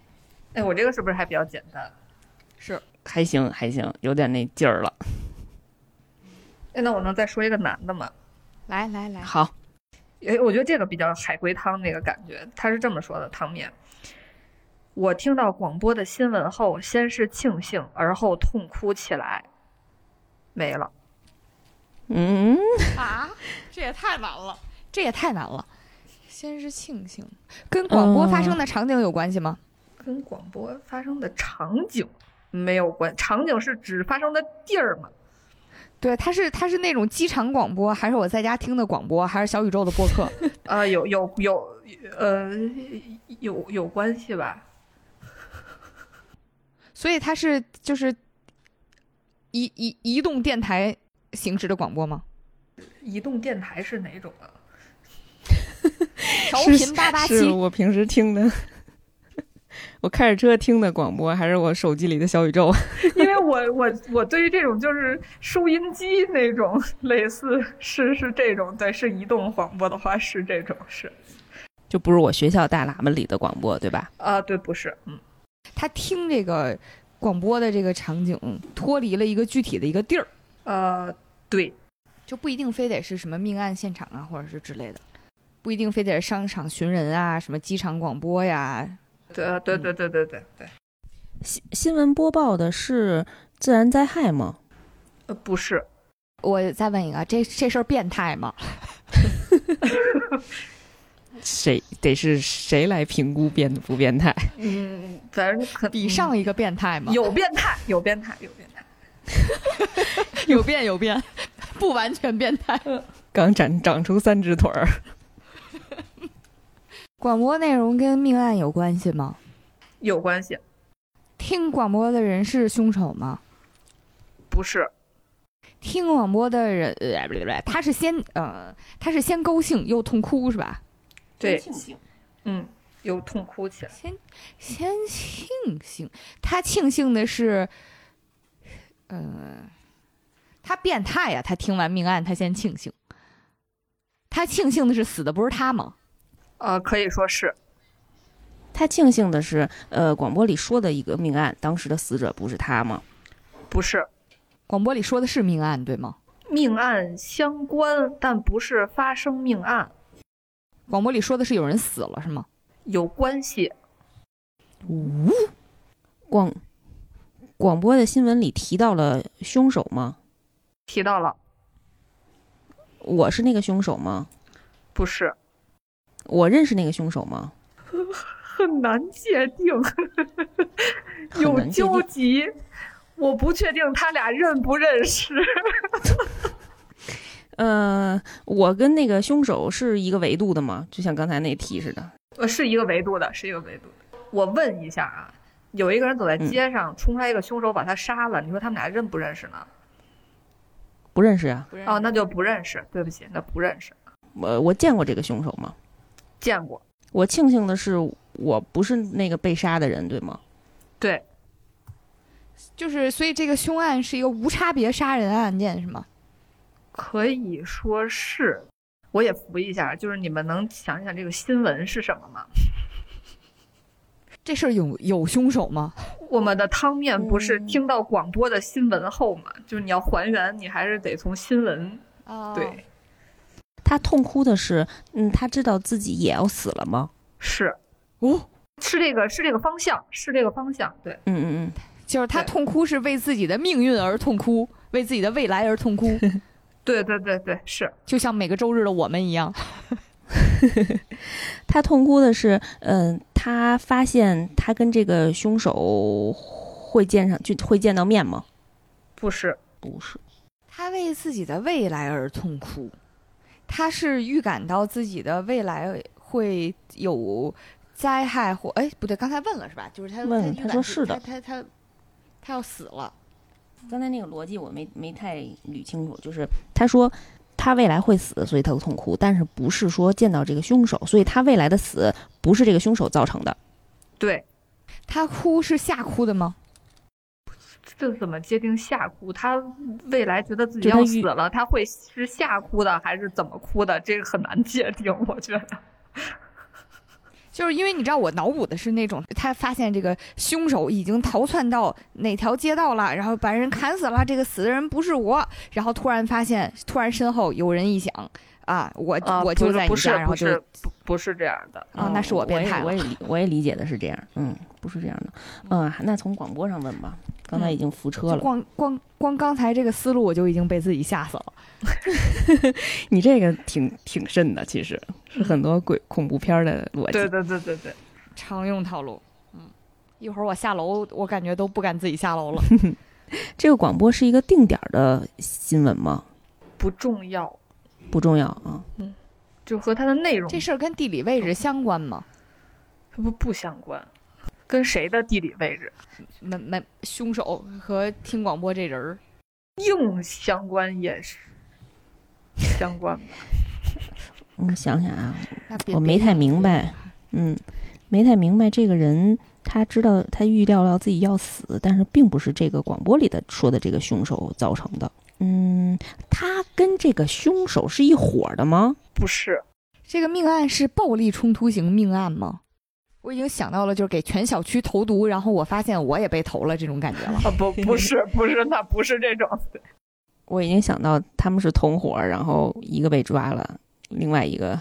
哎，我这个是不是还比较简单？是还行还行，有点那劲儿了。哎，那我能再说一个男的吗？来来来，好，哎，我觉得这个比较海龟汤那个感觉。他是这么说的：汤面，我听到广播的新闻后，先是庆幸，而后痛哭起来，没了。嗯，啊，这也太难了，这也太难了。先是庆幸，跟广播发生的场景有关系吗？跟广播发生的场景没有关，场景是指发生的地儿吗？对，它是它是那种机场广播，还是我在家听的广播，还是小宇宙的播客？啊，有有有，呃，有有关系吧？所以它是就是移移移动电台形式的广播吗？移动电台是哪种啊？调 频八八七，是我平时听的，我开着车听的广播，还是我手机里的小宇宙？因为我我我对于这种就是收音机那种类似是是这种对是移动广播的话是这种是就不是我学校大喇叭里的广播，对吧？啊对不是嗯他听这个广播的这个场景脱离了一个具体的一个地儿，呃对就不一定非得是什么命案现场啊，或者是之类的，不一定非得是商场寻人啊，什么机场广播呀。对对对对对对对新新闻播报的是自然灾害吗？呃不是我再问一个，这这事儿变态吗？谁得是谁来评估变不变态？嗯反正可 比上一个变态吗？有变态有变态有变态 有变有变，不完全变态。刚长长出三只腿儿，广播内容跟命案有关系吗？有关系听广播的人是凶手吗？不是听广播的人，呃，他是先呃，他是先高兴又痛哭是吧？对。嗯又痛哭起来。先先庆幸，他庆幸的是，呃，他变态呀、他听完命案，他先庆幸，他庆幸的是死的不是他吗？呃可以说是。他庆幸的是，呃，广播里说的一个命案，当时的死者不是他吗？不是。广播里说的是命案对吗？命案相关，但不是发生命案，广播里说的是有人死了是吗？有关系。呜广广播的新闻里提到了凶手吗？提到了，我是那个凶手吗？不是我认识那个凶手吗？很难界定，有交集。我不确定他俩认不认识。呃，我跟那个凶手是一个维度的吗？就像刚才那题似的。呃，是一个维度的，是一个维度的。我问一下啊，有一个人走在街上，冲出来一个凶手把他杀了，你说他们俩认不认识呢？不认识啊，哦，那就不认识。对不起，那不认识。我我见过这个凶手吗？见过，我庆幸的是，我不是那个被杀的人，对吗？对，就是所以这个凶案是一个无差别杀人案件是吗？可以说是。我也扶一下，就是你们能想一想这个新闻是什么吗？这事儿有有凶手吗？我们的汤面不是嗯听到广播的新闻后嘛？就是你要还原，你还是得从新闻啊对，他痛哭的是，嗯，他知道自己也要死了吗？是哦，是这个是这个方向，是这个方向，对，嗯嗯嗯，就是他痛哭是为自己的命运而痛哭，为自己的未来而痛哭，对对对对，是就像每个周日的我们一样。他痛哭的是，嗯、他发现他跟这个凶手会见上，就会见到面吗？不是？不是，他为自己的未来而痛哭，他是预感到自己的未来会有灾害或哎不对，刚才问了是吧？就是他问了他说是的他他他他要死了。刚才那个逻辑我没没太捋清楚，就是他说他未来会死，所以他会痛哭，但是不是说见到这个凶手，所以他未来的死不是这个凶手造成的。对，他哭是吓哭的吗？这怎么界定吓哭？他未来觉得自己要死了，他会是吓哭的还是怎么哭的？这个很难界定，我觉得。就是因为你知道，我脑补的是那种他发现这个凶手已经逃窜到哪条街道了，然后把人砍死了，这个死的人不是我，然后突然发现，突然身后有人一响，啊，我、啊，我就是不在你家，然后就是不不是这样的。啊，那是我变态了。我也我也理我也理解的是这样，嗯，不是这样的，嗯，那从广播上问吧，刚才已经扶车就了，光光光刚才这个思路，我就已经被自己吓死了。你这个挺挺甚的，其实是很多鬼恐怖片的逻辑。对对对对对，常用套路。嗯，一会儿我下楼，我感觉都不敢自己下楼了。这个广播是一个定点儿的新闻吗？不重要，不重要啊。嗯就和它的内容这事儿跟地理位置相关吗？不不相关，跟谁的地理位置没没凶手和听广播这人儿，硬相关也是相关吧。我想想啊，我没太明。白，嗯，没太明白这个人，他知道他预料到自己要死，但是并不是这个广播里的说的这个凶手造成的。嗯，他跟这个凶手是一伙的吗？不是，这个命案是暴力冲突型命案吗？我已经想到了，就是给全小区投毒，然后我发现我也被投了这种感觉了。啊 不不是不是，那不是这种。我已经想到他们是同伙，然后一个被抓了，另外一个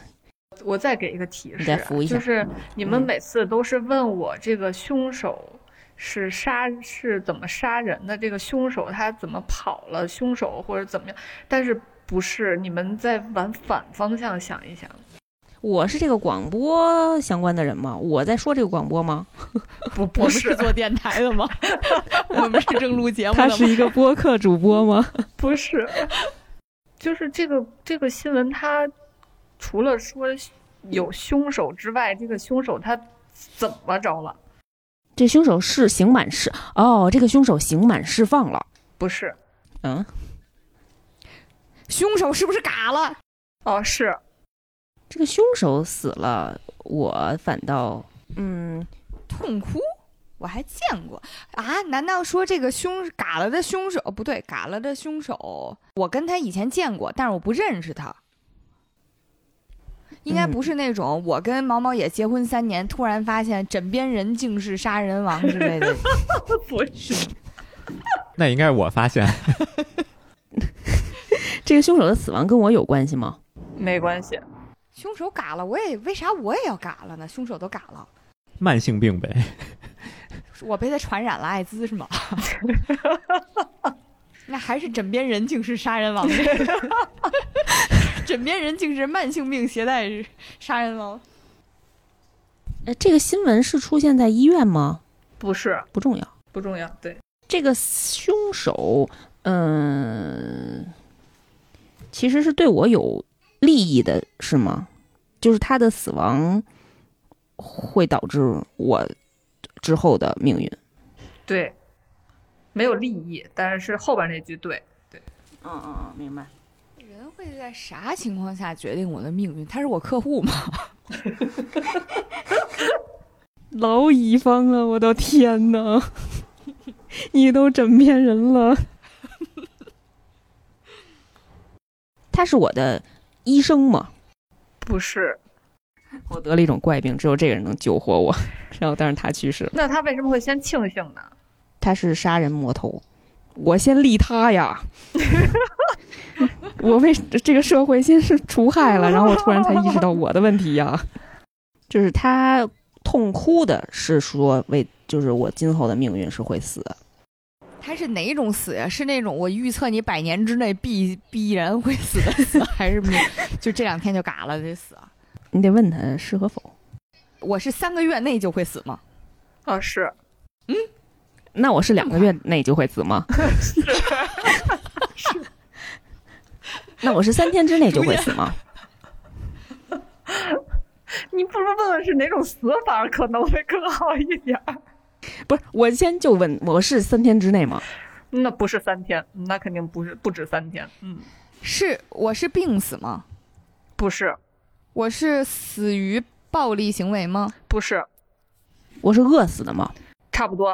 我再给一个提示啊，再扶一下就是你们嗯每次都是问我这个凶手是杀是怎么杀人的，这个凶手他怎么跑了，凶手或者怎么样，但是不是你们再往反方向想一想，我是这个广播相关的人吗？我在说这个广播吗？不不是做电台的吗？我们是正录节目的吗？他是一个播客主播吗？不是，就是这个这个新闻，他除了说有凶手之外，这个凶手他怎么着了？这凶手是刑满释哦，这个凶手刑满释放了。不是，嗯，凶手是不是嘎了？哦，是这个凶手死了，我反倒嗯，痛哭？我还见过啊？难道说这个凶嘎了的凶手不对？嘎了的凶手，我跟他以前见过，但是我不认识他。应该嗯不是那种我跟毛毛也结婚三年，突然发现枕边人竟是杀人王之类的。不是？那应该是我发现，这个凶手的死亡跟我有关系吗？没关系，凶手嘎了，我也为啥我也要嘎了呢？凶手都嘎了，慢性病呗。我被他传染了艾滋是吗？那还是枕边人竟是杀人王，枕边人竟是慢性病携带杀人王。呃，这个新闻是出现在医院吗？不是，不重要。不重要。对，这个凶手，嗯、其实是对我有利益的，是吗？就是他的死亡会导致我之后的命运。对，没有利益，但是是后边那句对。嗯嗯嗯，明白。人会在啥情况下决定我的命运？他是我客户吗？老乙方了，我的天哪！你都枕边人了。他是我的医生吗？不是，我得了一种怪病，只有这个人能救活我。然后，但是他去世了。那他为什么会先庆幸呢？他是杀人魔头，我先利他呀。我为这个社会先是除害了，然后我突然才意识到我的问题呀。就是他痛哭的是说为，就是我今后的命运是会死。他是哪种死呀？是那种我预测你百年之内必必然会死的死，还是命就这两天就嘎了得死啊？你得问他是和否。我是三个月内就会死吗？啊，是嗯那我是两个月内就会死吗？是那我是三天之内就会死吗？你不如问问是哪种死法可能会更好一点儿。不是，我先就问，我是三天之内吗？那不是三天，那肯定不是，不止三天。嗯，是我是病死吗？不是，我是死于暴力行为吗？不是，我是饿死的吗？差不多。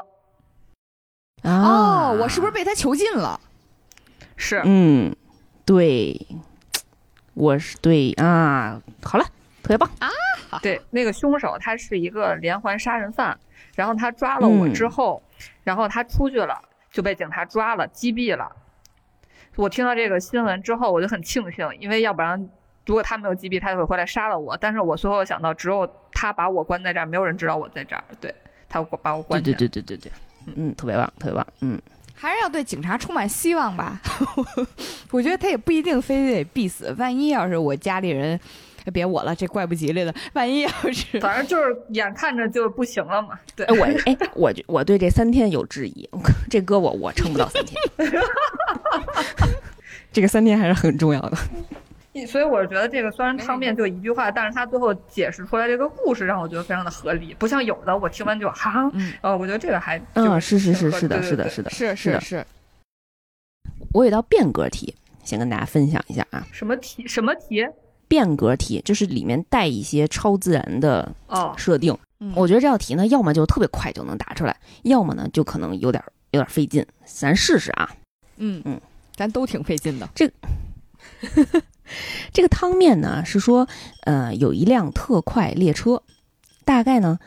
啊，哦，我是不是被他囚禁了？是嗯，对，我是对啊，好了，特别棒啊。对，那个凶手他是一个连环杀人犯，然后他抓了我之后，然后他出去了，就被警察抓了，击毙了。我听到这个新闻之后，我就很庆幸，因为要不然如果他没有击毙，他就会回来杀了我。但是我随后想到，只有他把我关在这儿，没有人知道我在这儿。对他把我对关。对对对对对，嗯，特别棒，特别棒，嗯，还是要对警察充满希望吧。我觉得他也不一定非得必死，万一要是我家里人，哎别我了，这怪不吉利的。万一要是反正就是眼看着就不行了嘛。对哎，，我哎，我觉我对这三天有质疑，这搁我我撑不到三天，这个三天还是很重要的。所以我觉得这个虽然汤面就一句话，但是他最后解释出来这个故事让我觉得非常的合理，不像有的我听完就哈，嗯呃，我觉得这个还嗯，是是是是的，是的，是的，是是的是。我有道变革题，先跟大家分享一下啊。什么题什么题变革题就是里面带一些超自然的哦，设定。嗯我觉得这道题呢，要么就特别快就能答出来，要么呢就可能有点有点费劲。咱试试啊。嗯嗯，咱都挺费劲的。这 这个汤面呢是说，呃，有一辆特快列车，大概呢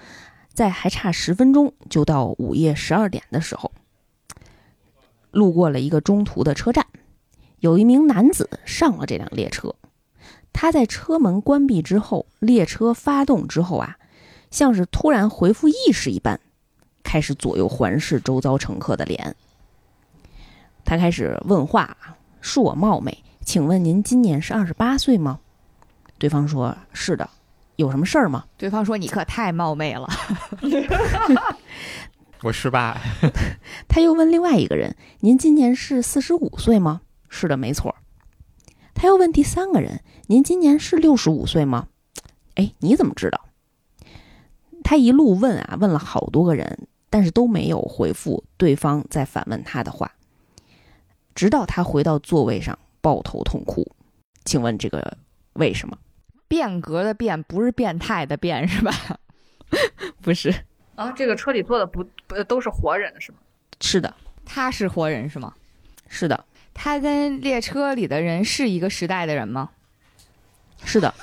在还差十分钟就到午夜十二点的时候，路过了一个中途的车站，有一名男子上了这辆列车。他在车门关闭之后，列车发动之后啊，像是突然恢复意识一般，开始左右环视周遭乘客的脸。他开始问话：“恕我冒昧，请问您今年是二十八岁吗？”对方说：“是的，有什么事儿吗对方说：“你可太冒昧了。我十八，？”他又问另外一个人：“您今年是四十五岁吗？”“是的，没错。”他又问第三个人：“您今年是六十五岁吗？”“哎，你怎么知道？”他一路问啊，问了好多个人，但是都没有回复对方在反问他的话，直到他回到座位上抱头痛哭。请问这个为什么？变革的变不是变态的变是吧？不是，啊，这个车里坐的不不都是活人是吗？是的，他是活人是吗？是的，他跟列车里的人是一个时代的人吗？是的。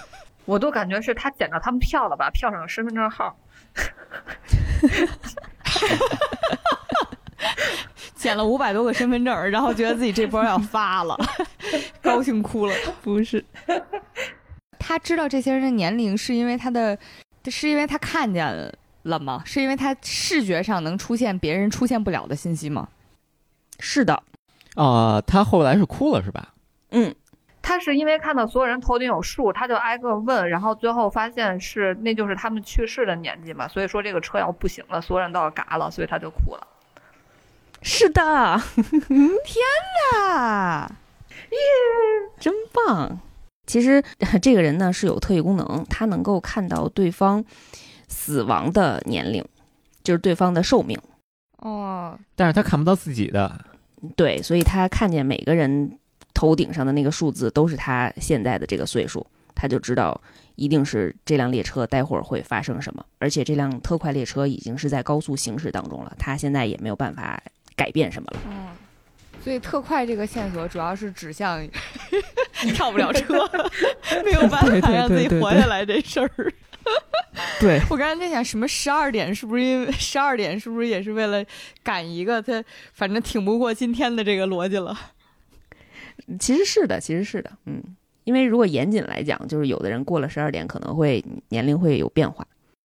我都感觉是他捡到他们票了吧，票上有身份证号。捡了五百多个身份证，然后觉得自己这波要发了，高兴哭了。不是，他知道这些人的年龄，是因为他的，是因为他看见了吗？是因为他视觉上能出现别人出现不了的信息吗？是的，啊，他后来是哭了是吧？嗯，他是因为看到所有人头顶有数，他就挨个问，然后最后发现是那就是他们去世的年纪嘛，所以说这个车要不行了，所有人都要嘎了，所以他就哭了。是的，天哪，耶，真棒。其实这个人呢是有特异功能，他能够看到对方死亡的年龄，就是对方的寿命。哦，但是他看不到自己的，对，所以他看见每个人头顶上的那个数字都是他现在的这个岁数，他就知道一定是这辆列车待会儿会发生什么。而且这辆特快列车已经是在高速行驶当中了，他现在也没有办法改变什么了。嗯，所以特快这个线索主要是指向跳 不了车，没有办法让自己活下来这事儿。对，我刚才在想，什么十二点是不是因为十二点是不是也是为了赶一个他，反正挺不过今天的这个逻辑了。其实是的，其实是的，嗯，因为如果严谨来讲，就是有的人过了十二点可能会年龄会有变化，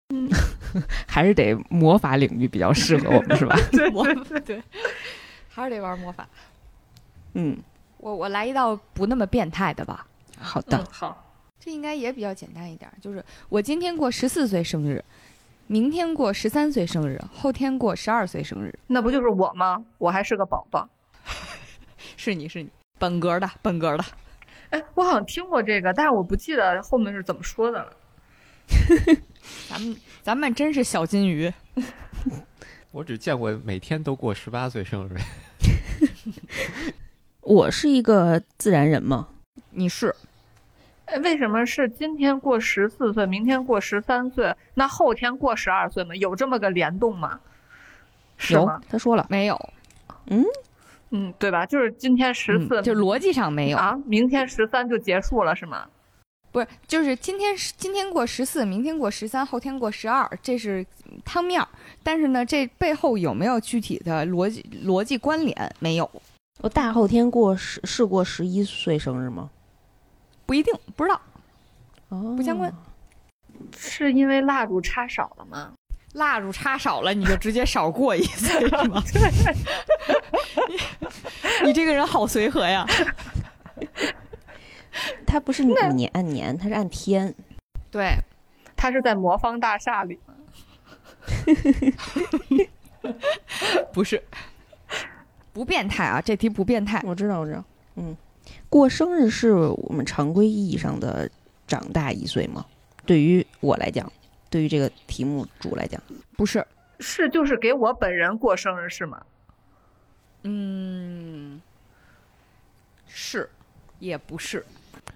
嗯，还是得魔法领域比较适合我们，是吧？魔对，还是得玩魔法。嗯，我我来一道不那么变态的吧，好的嗯，，好，这应该也比较简单一点。就是我今天过十四岁生日，明天过十三岁生日，后天过十二岁生日，那不就是我吗？我还是个宝宝。是 你是你，本格的本格的。哎，我好像听过这个，但是我不记得后面是怎么说的了。咱们咱们真是小金鱼。我只见过每天都过十八岁生日。我是一个自然人吗，你是哎，为什么是今天过十四岁，明天过十三岁，那后天过十二岁吗？有这么个联动吗？是有吗？他说了，没有？嗯，对吧？就是今天十四、嗯就逻辑上没有，啊，明天十三就结束了是吗？不是，就是今天是今天过十四，明天过十三，后天过十二，这是汤面儿。但是呢，这背后有没有具体的逻辑逻辑关联？没有，我大后天过十是过十一岁生日吗？不一定，不知道。哦，不相关。是因为蜡烛插少了吗？蜡烛插少了，你就直接少过一岁 是吗？你你这个人好随和呀。他不是年按年，他是按天。对，他是在魔方大厦里？不是，不变态啊，这题不变态。我知道，我知道。嗯，过生日是我们常规意义上的长大一岁吗？对于我来讲，对于这个题目主来讲，不是，是就是给我本人过生日是吗？嗯，是，也不是，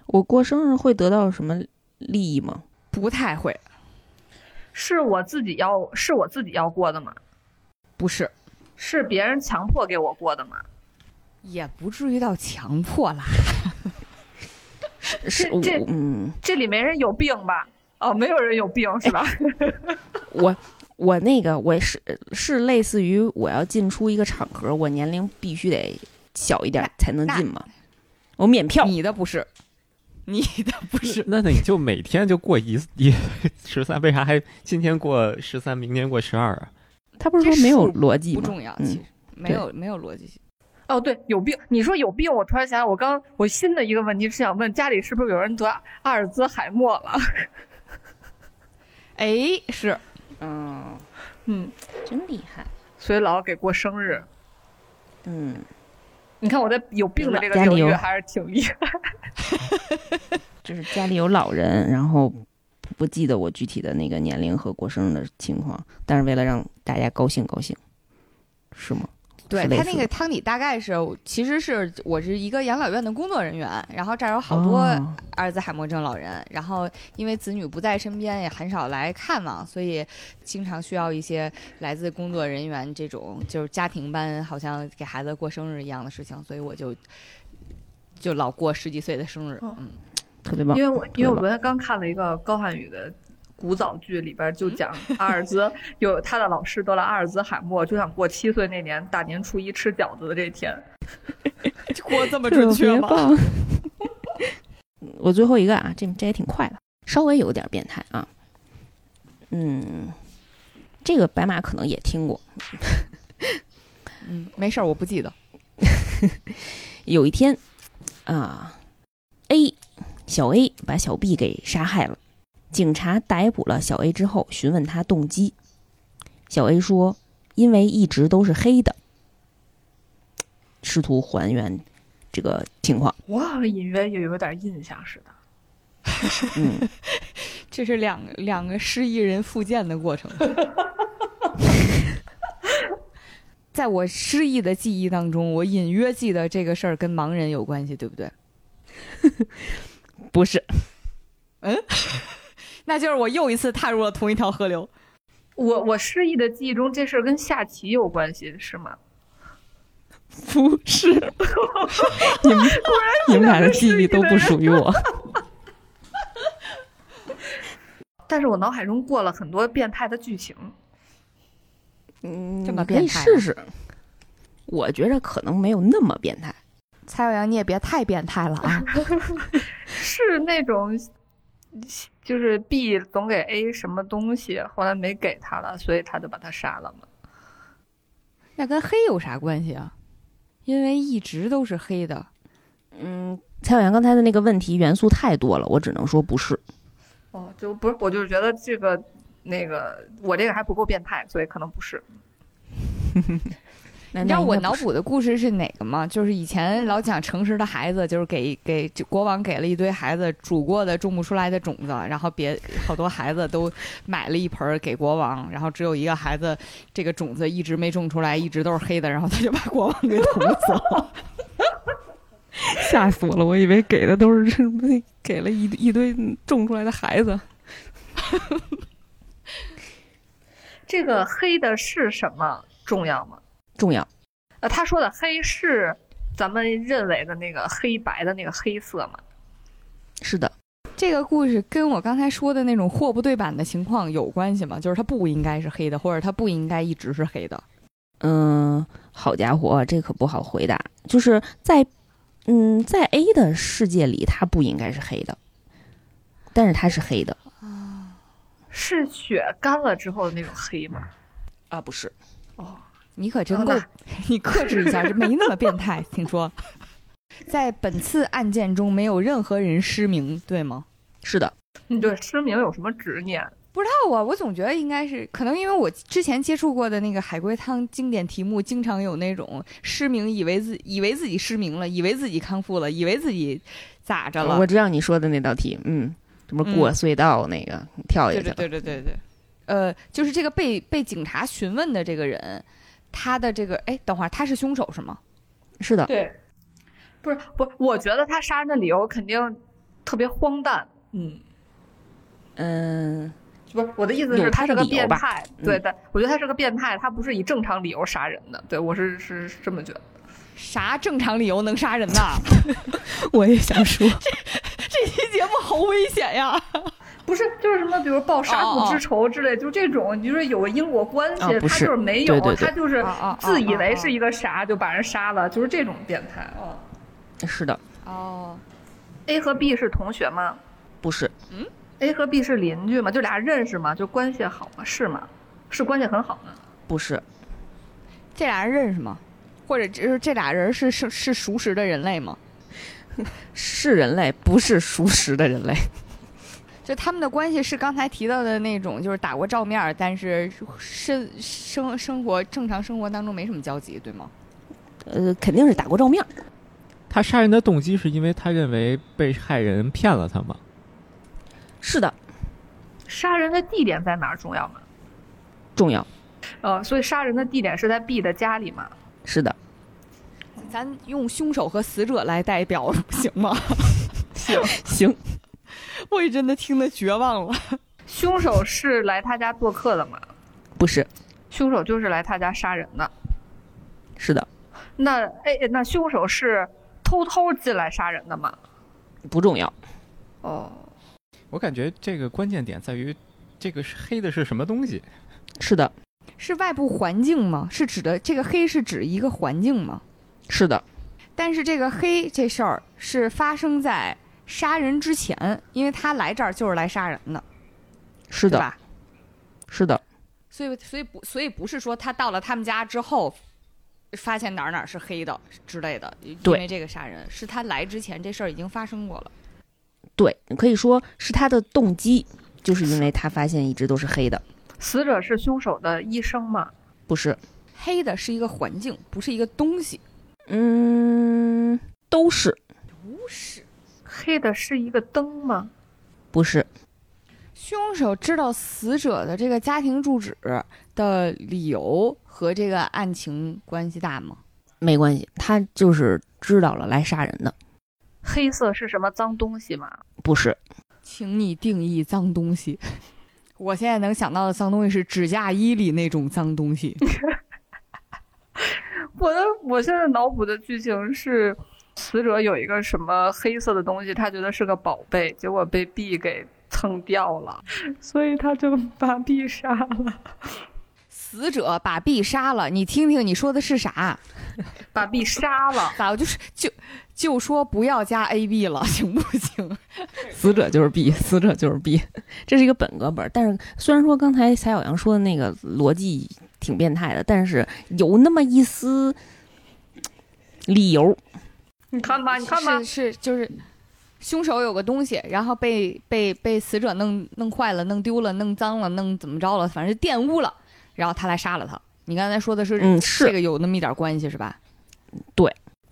我过生日会得到什么利益吗？不太会，是我自己要是我自己要过的吗？不是，是别人强迫给我过的吗？也不至于到强迫啦。是我这嗯，这里没人有病吧？哦，没有人有病是吧？我我那个我是是类似于我要进出一个场合，我年龄必须得小一点才能进吗？我免票，你的不是，你的不是，那那你就每天就过一一十三，为啥还今天过十三，明天过十二啊？他不是说没有逻辑吗？不重要，嗯其实没有没有逻辑性。哦，对，有病。你说有病，我突然想想，我刚我新的一个问题是想问，家里是不是有人得阿尔兹海默了？哎，是，嗯，嗯，真厉害。所以老给过生日。嗯，你看我在有病的这个家里有领域还是挺厉害。就是家里有老人，然后不记得我具体的那个年龄和过生日的情况，但是为了让大家高兴高兴，是吗？对他那个汤底大概是，其实是我是一个养老院的工作人员，然后这儿有好多哦阿尔兹海默症老人，然后因为子女不在身边，也很少来看望，所以经常需要一些来自工作人员这种就是家庭般，好像给孩子过生日一样的事情，所以我就就老过十几岁的生日。哦嗯，特别棒。因为我因为我昨天刚看了一个高瀚宇的古早剧，里边就讲阿尔兹有他的老师得了阿尔兹海默，就想过七岁那年大年初一吃饺子的这天。过这么准确吗？别棒。我最后一个啊，这这也挺快的，稍微有点变态啊。嗯，这个白马可能也听过。嗯，没事儿，我不记得。有一天啊，A 小 A 把小 B 给杀害了。警察逮捕了小 A 之后，询问他动机。小 A 说：“因为一直都是黑的。”试图还原这个情况。我好像隐约也有点印象似的。嗯，这是两个两个失忆人复健的过程。在我失忆的记忆当中，我隐约记得这个事儿跟盲人有关系，对不对？不是，那就是我又一次踏入了同一条河流。我我失忆的记忆中，这事儿跟下棋有关系是吗？不是。你们你们俩的记忆都不属于我。但是我脑海中过了很多变态的剧情。嗯，这么可以变态试试。我觉着可能没有那么变态。蔡小阳，你也别太变态了啊！是那种，就是 B 总给 A 什么东西，后来没给他了，所以他就把他杀了嘛。那跟黑有啥关系啊？因为一直都是黑的。嗯，蔡小阳刚才的那个问题元素太多了，我只能说不是。哦，就不是，我就是觉得这个那个我这个还不够变态，所以可能不是。那你知道我脑补的故事是哪个吗？就是以前老讲诚实的孩子，就是给给国王给了一堆孩子煮过的种不出来的种子，然后别好多孩子都买了一盆儿给国王，然后只有一个孩子这个种子一直没种出来，一直都是黑的，然后他就把国王给捅死了。吓死我了！我以为给的都是 给了一一堆种出来的孩子。这个黑的是什么重要吗？重要。呃，他说的黑是咱们认为的那个黑白的那个黑色吗？是的，这个故事跟我刚才说的那种货不对版的情况有关系吗？就是它不应该是黑的，或者它不应该一直是黑的。嗯，好家伙，这可不好回答。就是在，嗯，在 A 的世界里，它不应该是黑的，但是它是黑的是血干了之后的那种黑吗？啊，不是，哦，你可真够哦，你克制一下，这没那么变态。听说，在本次案件中没有任何人失明，对吗？是的，你对失明有什么执念？不知道啊，我总觉得应该是，可能因为我之前接触过的那个海龟汤经典题目，经常有那种失明，以为自以为自己失明了，以为自己康复了，以为自己咋着了我。知道你说的那道题，嗯，什么过嗯隧道那个、跳下去了，对对对对对，呃，就是这个被被警察询问的这个人，他的这个，哎，等会儿他是凶手是吗？是的，对，不是不，我觉得他杀人的理由肯定特别荒诞。嗯，嗯，不是我的意思是，他是个变态。嗯对的，我觉得他是个变态，他不是以正常理由杀人的。对我是是是这么觉得。啥正常理由能杀人呐？我也想说，这 这期节目好危险呀！不是，就是什么，比如报杀父之仇之类，就这种，你就是有个因果关系，他就是没有，对对对他就是自以为啊是一个啥就把人杀了，就是这种变态。哦是的，哦，，A 和 B 是同学吗不是，嗯？A 和 B 是邻居吗？就俩认识吗？就关系好吗？是吗？是关系很好吗？不是，这俩人认识吗？或者就是这俩人是是是熟识的人类吗？是人类，不是熟识的人类，就他们的关系是刚才提到的那种，就是打过照面，但是生生生活正常生活当中没什么交集，对吗？呃，肯定是打过照面，他杀人的动机是因为他认为被害人骗了他吗？是的，杀人的地点在哪儿重要吗？重要，呃，所以杀人的地点是在 B 的家里吗？是的，咱用凶手和死者来代表行吗？行 行，我也真的听得绝望了。凶手是来他家做客的吗？不是，凶手就是来他家杀人的。是的，那哎，那凶手是偷偷进来杀人的吗？不重要，哦，我感觉这个关键点在于，这个是黑的是什么东西？是的，是外部环境吗？是指的这个黑是指一个环境吗？是的，但是这个黑这事儿是发生在杀人之前，因为他来这儿就是来杀人的，是的，吧？是的，所以，所以不，所以不是说他到了他们家之后，发现哪儿哪儿是黑的之类的，因为这个杀人是他来之前这事儿已经发生过了。对，可以说是他的动机，就是因为他发现一直都是黑的，死者是凶手的医生吗？不是，黑的是一个环境，不是一个东西。嗯，都是，不是，黑的是一个灯吗？不是，凶手知道死者的这个家庭住址的理由和这个案情关系大吗？没关系，他就是知道了来杀人的，黑色是什么脏东西吗？不是，请你定义脏东西。我现在能想到的脏东西是指甲衣里那种脏东西。我的我现在脑补的剧情是，死者有一个什么黑色的东西，他觉得是个宝贝，结果被 B 给蹭掉了，所以他就把 B 杀了，死者把 B 杀了，你听听你说的是啥？把 B 杀了。咋就是就就说不要加 A B 了，行不行？死者就是 B，死者就是 B，这是一个本格本。但是虽然说刚才蔡小阳说的那个逻辑挺变态的，但是有那么一丝理由。你看吧，你看吧是，是就是。凶手有个东西，然后被被被死者弄弄坏了、弄丢了、弄脏了、弄怎么着了，反正玷污了，然后他来杀了他。你刚才说的是，嗯是这个有那么一点关系是吧？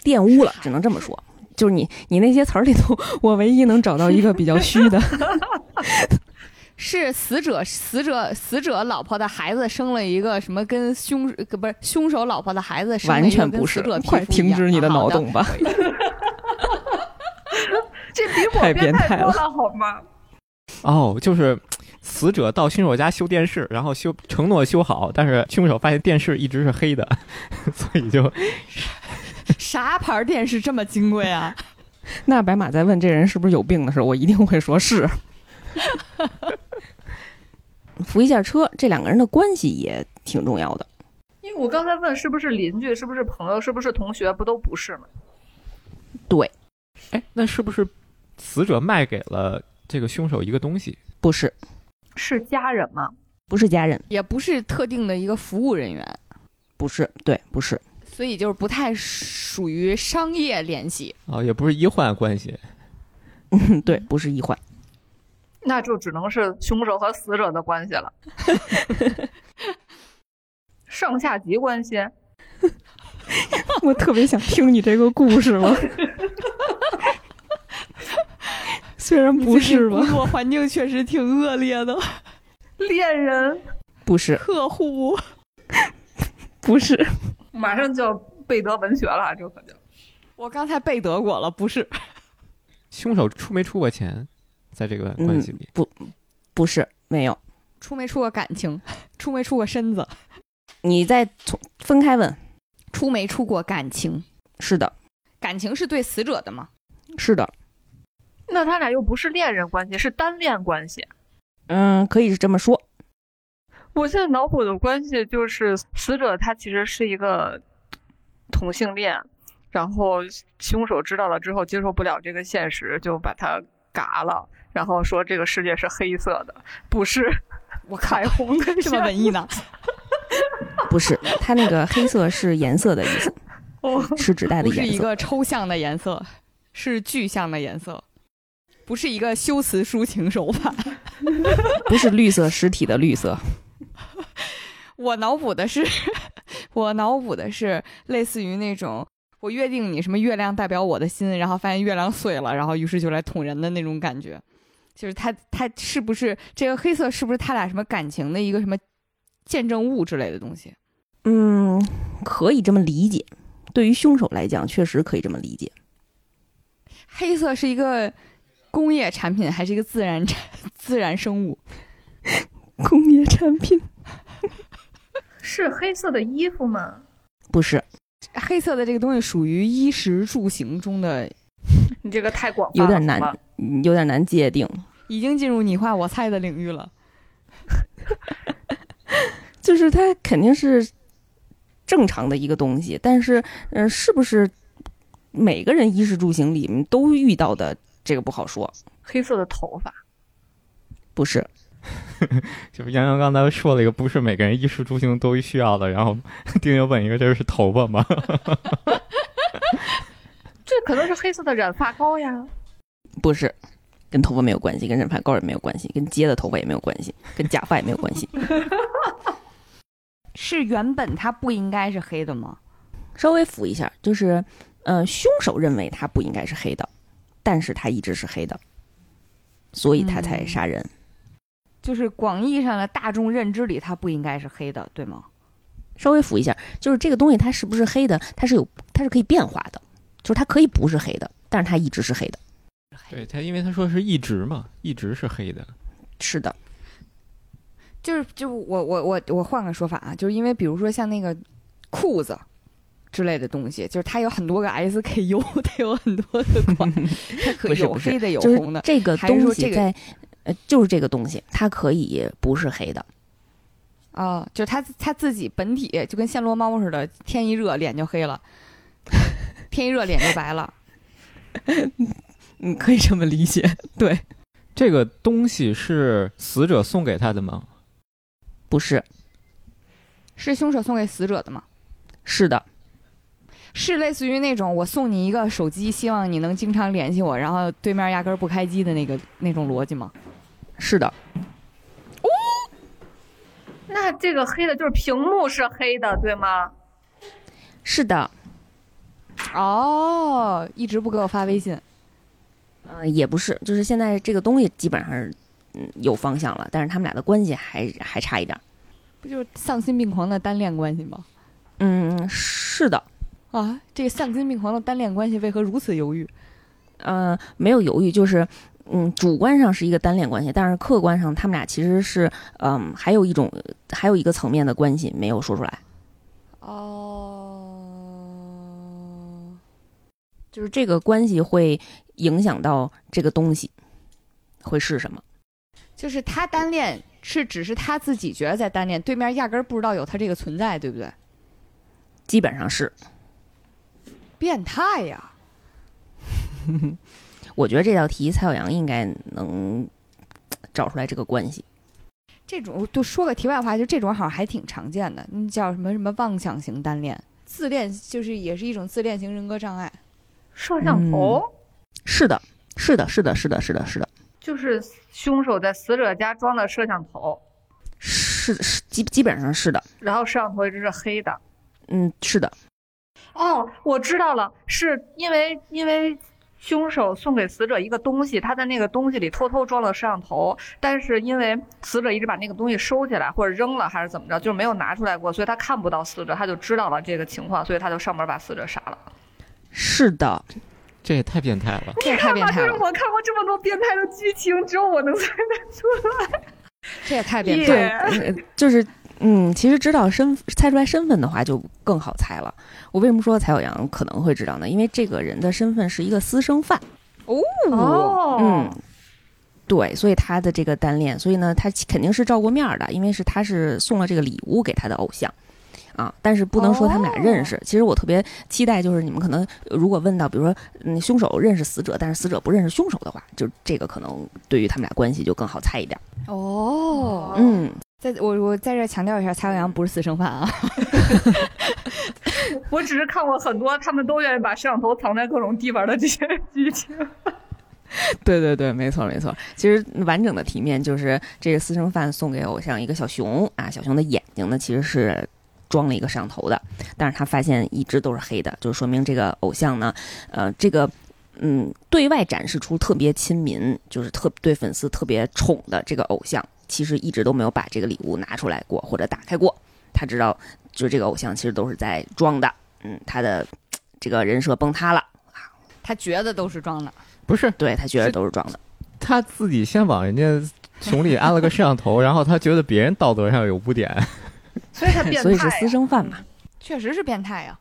玷污了，只能这么说。就是你你那些词儿里头，我唯一能找到一个比较虚的，是死者死者死者老婆的孩子生了一个什么跟凶呃不是凶手老婆的孩子生完全不是快停止你的脑洞吧！这比我太变态了态多了好吗？哦，就是死者到凶手家修电视，然后修承诺修好，但是凶手发现电视一直是黑的，所以就 啥牌电视这么金贵啊？那白马在问这人是不是有病的时候，我一定会说是。扶一下车，这两个人的关系也挺重要的。因为我刚才问是不是邻居，是不是朋友，是不是同学，不都不是吗？对，哎，那是不是死者卖给了这个凶手一个东西？不是，是家人吗？不是家人，也不是特定的一个服务人员，不是，对，不是，所以就是不太属于商业联系。啊、也不是医患关系。嗯，对，不是医患。那就只能是凶手和死者的关系了，上下级关系。我特别想听你这个故事了，虽然不是吧。工，作环境确实挺恶劣的，恋人。不是，客户。不是，马上就要背德文学了，这可就我刚才背德过了，不是 凶手出没出过钱，在这个关系里？不是，没有。出没出过感情，出没出过身子，你再从分开问，出没出过感情？是的，感情是对死者的吗？是的，那他俩又不是恋人关系，是单恋关系。嗯，可以是这么说。我现在脑补的关系就是死者他其实是一个同性恋，然后凶手知道了之后接受不了这个现实，就把他嘎了，然后说这个世界是黑色的，不是我靠彩，虹的这么文艺呢？不是，他那个黑色是颜色的意思，哦，是指代的不是颜色。一个抽象的颜色，是具象的颜色，不是一个修辞抒情手法。不是绿色实体的绿色。我脑补的是，我脑补的是类似于那种我约定你什么月亮代表我的心，然后发现月亮碎了，然后于是就来捅人的那种感觉。就是他他是不是这个黑色是不是他俩什么感情的一个什么见证物之类的东西？嗯，可以这么理解。对于凶手来讲，确实可以这么理解。黑色是一个工业产品还是一个自然产自然生物？工业产品是黑色的衣服吗？不是，黑色的这个东西属于衣食住行中的，你这个太广泛了，有点难有点难界定。已经进入你画我猜的领域了。就是它肯定是正常的一个东西，但是，嗯、是不是每个人衣食住行里面都遇到的，这个不好说。黑色的头发，不是，就是杨洋刚才说了一个不是每个人衣食住行都需要的，然后 丁丁问一个这是头发吗？这可能是黑色的染发膏呀。不是，跟头发没有关系，跟染发膏也没有关系，跟接的头发也没有关系，跟假发也没有关系。是原本它不应该是黑的吗？稍微扶一下，就是，呃，凶手认为它不应该是黑的，但是它一直是黑的，所以他才杀人。就是广义上的大众认知里，它不应该是黑的，对吗？稍微扶一下，就是这个东西它是不是黑的，它是有，它是可以变化的，就是它可以不是黑的，但是它一直是黑的。对它，因为他说是一直嘛，一直是黑的。是的，就是就我我我我换个说法啊，就是因为比如说像那个裤子之类的东西，就是它有很多个 SKU，它有很多的款，它可是有黑的有红的。这个东西在，呃，就是这个东西，它可以不是黑的。哦，就是它它自己本体就跟暹罗猫似的，天一热脸就黑了，天一热脸就白了。嗯，可以这么理解。对，这个东西是死者送给他的吗？不是，是凶手送给死者的吗？是的，是类似于那种我送你一个手机，希望你能经常联系我，然后对面压根儿不开机的那个那种逻辑吗？是的，哦那这个黑的就是屏幕是黑的，对吗？是的。哦，一直不给我发微信，呃，也不是，就是现在这个东西基本上是，嗯，有方向了，但是他们俩的关系还还差一点儿。不就是丧心病狂的单恋关系吗？嗯，是的，啊，这个丧心病狂的单恋关系为何如此犹豫？呃，没有犹豫，就是嗯，主观上是一个单恋关系，但是客观上他们俩其实是，嗯，还有一种，还有一个层面的关系没有说出来，哦，就是这个关系会影响到这个东西会是什么。就是他单恋是只是他自己觉得在单恋，对面压根儿不知道有他这个存在，对不对？基本上是，变态呀！我觉得这道题蔡小阳应该能找出来这个关系。这种就说个题外话，就这种好像还挺常见的，那叫什么什么妄想型单恋，自恋就是也是一种自恋型人格障碍。摄像头、是的，是的，是的，是的，是的，是的，就是凶手在死者家装了摄像头，是是基基本上是的，然后摄像头一直是黑的。嗯，是的，哦，我知道了，是因为因为凶手送给死者一个东西，他在那个东西里偷偷装了摄像头，但是因为死者一直把那个东西收起来或者扔了还是怎么着，就是没有拿出来过，所以他看不到死者，他就知道了这个情况，所以他就上门把死者杀了。是的，这也太变态了。这也太变态就是，我看过这么多变态的剧情，只有我能猜得出来。这也太变态，了。呃就是嗯，其实知道身猜出来身份的话就更好猜了。我为什么说蔡小阳可能会知道呢？因为这个人的身份是一个私生饭，哦，嗯，对，所以他的这个单恋，所以呢，他肯定是照过面儿的，因为是他是送了这个礼物给他的偶像。啊，但是不能说他们俩认识。其实我特别期待，就是你们可能呃如果问到，比如说，嗯，凶手认识死者，但是死者不认识凶手的话，就这个可能对于他们俩关系就更好猜一点。哦，嗯，在我我在这儿强调一下，蔡小阳不是私生饭啊。我只是看过很多他们都愿意把摄像头藏在各种地方的这些剧情。对对对，没错没错。其实完整的题面就是这个私生饭送给偶像一个小熊啊，小熊的眼睛呢其实是装了一个摄像头的，但是他发现一直都是黑的，就说明这个偶像呢，呃，这个嗯对外展示出特别亲民，就是特对粉丝特别宠的这个偶像，其实一直都没有把这个礼物拿出来过或者打开过。他知道，就是这个偶像其实都是在装的，嗯，他的这个人设崩塌了，他觉得都是装的，不是对他觉得都是装的。他自己先往人家熊里安了个摄像头，然后他觉得别人道德上有污点。所以他变态、所以是私生饭嘛。确实是变态呀。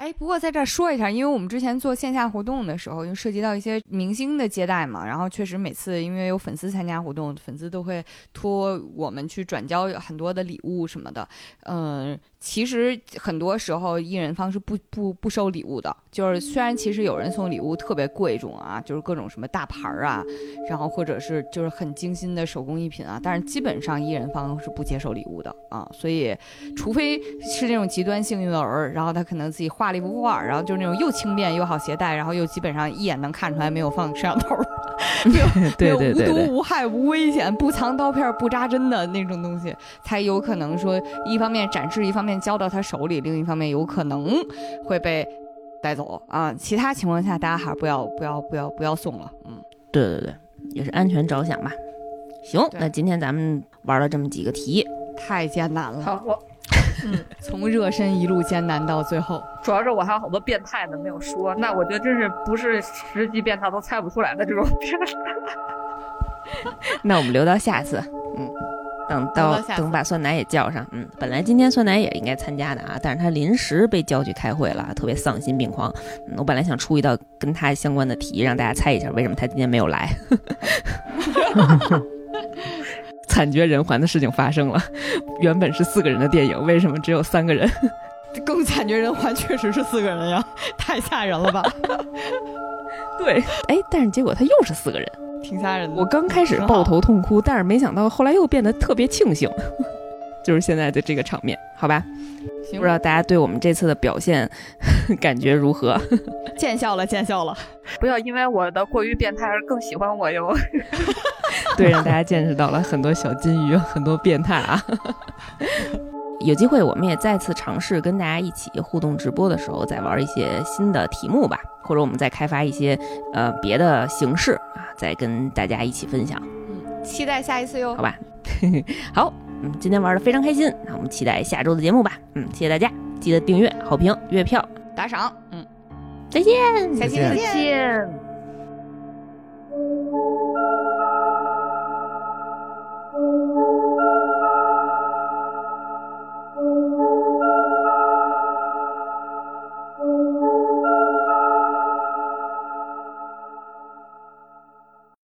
哎，不过在这儿说一下，因为我们之前做线下活动的时候，因为涉及到一些明星的接待嘛，然后确实每次因为有粉丝参加活动，粉丝都会托我们去转交很多的礼物什么的。嗯、其实很多时候艺人方是不不不收礼物的，就是虽然其实有人送礼物特别贵重啊，就是各种什么大牌儿啊，然后或者是就是很精心的手工艺品啊，但是基本上艺人方是不接受礼物的啊，所以除非是那种极端幸运儿，然后他可能自己画了一幅画，然后就是那种又轻便又好携带，然后又基本上一眼能看出来没有放摄像头儿，没有没对有无毒对对对，无害无危险，不藏刀片不扎针的那种东西，才有可能说一方面展示，一方面交到他手里，另一方面有可能会被带走啊。其他情况下，大家还是不要不要不要不要送了，嗯。对对对，也是安全着想吧。行，那今天咱们玩了这么几个题，太艰难了，好，我 从热身一路艰难到最后。主要是我还有好多变态的没有说，那我觉得真是不是十级变态都猜不出来的这种变态。那我们留到下次。嗯，等到到等把酸奶也叫上。嗯，本来今天酸奶也应该参加的啊，但是他临时被叫去开会了，特别丧心病狂。嗯，我本来想出一道跟他相关的题，让大家猜一下为什么他今天没有来。惨绝人寰的事情发生了，原本是四个人的电影，为什么只有三个人？更惨绝人寰，确实是四个人呀，太吓人了吧？对，哎，但是结果他又是四个人。挺吓人的。我刚开始抱头痛哭，但是没想到后来又变得特别庆幸，就是现在的这个场面，好吧？不知道大家对我们这次的表现 感觉如何？见笑了，见笑了。不要因为我的过于变态而更喜欢我哟。对，让大家见识到了很多小金鱼，很多变态啊！有机会我们也再次尝试跟大家一起互动直播的时候，再玩一些新的题目吧，或者我们再开发一些呃别的形式啊，再跟大家一起分享。嗯，期待下一次哟好。吧，好，嗯今天玩的非常开心那我们期待下周的节目吧。嗯谢谢大家记得订阅好评月票打赏。嗯。再见。下期再见。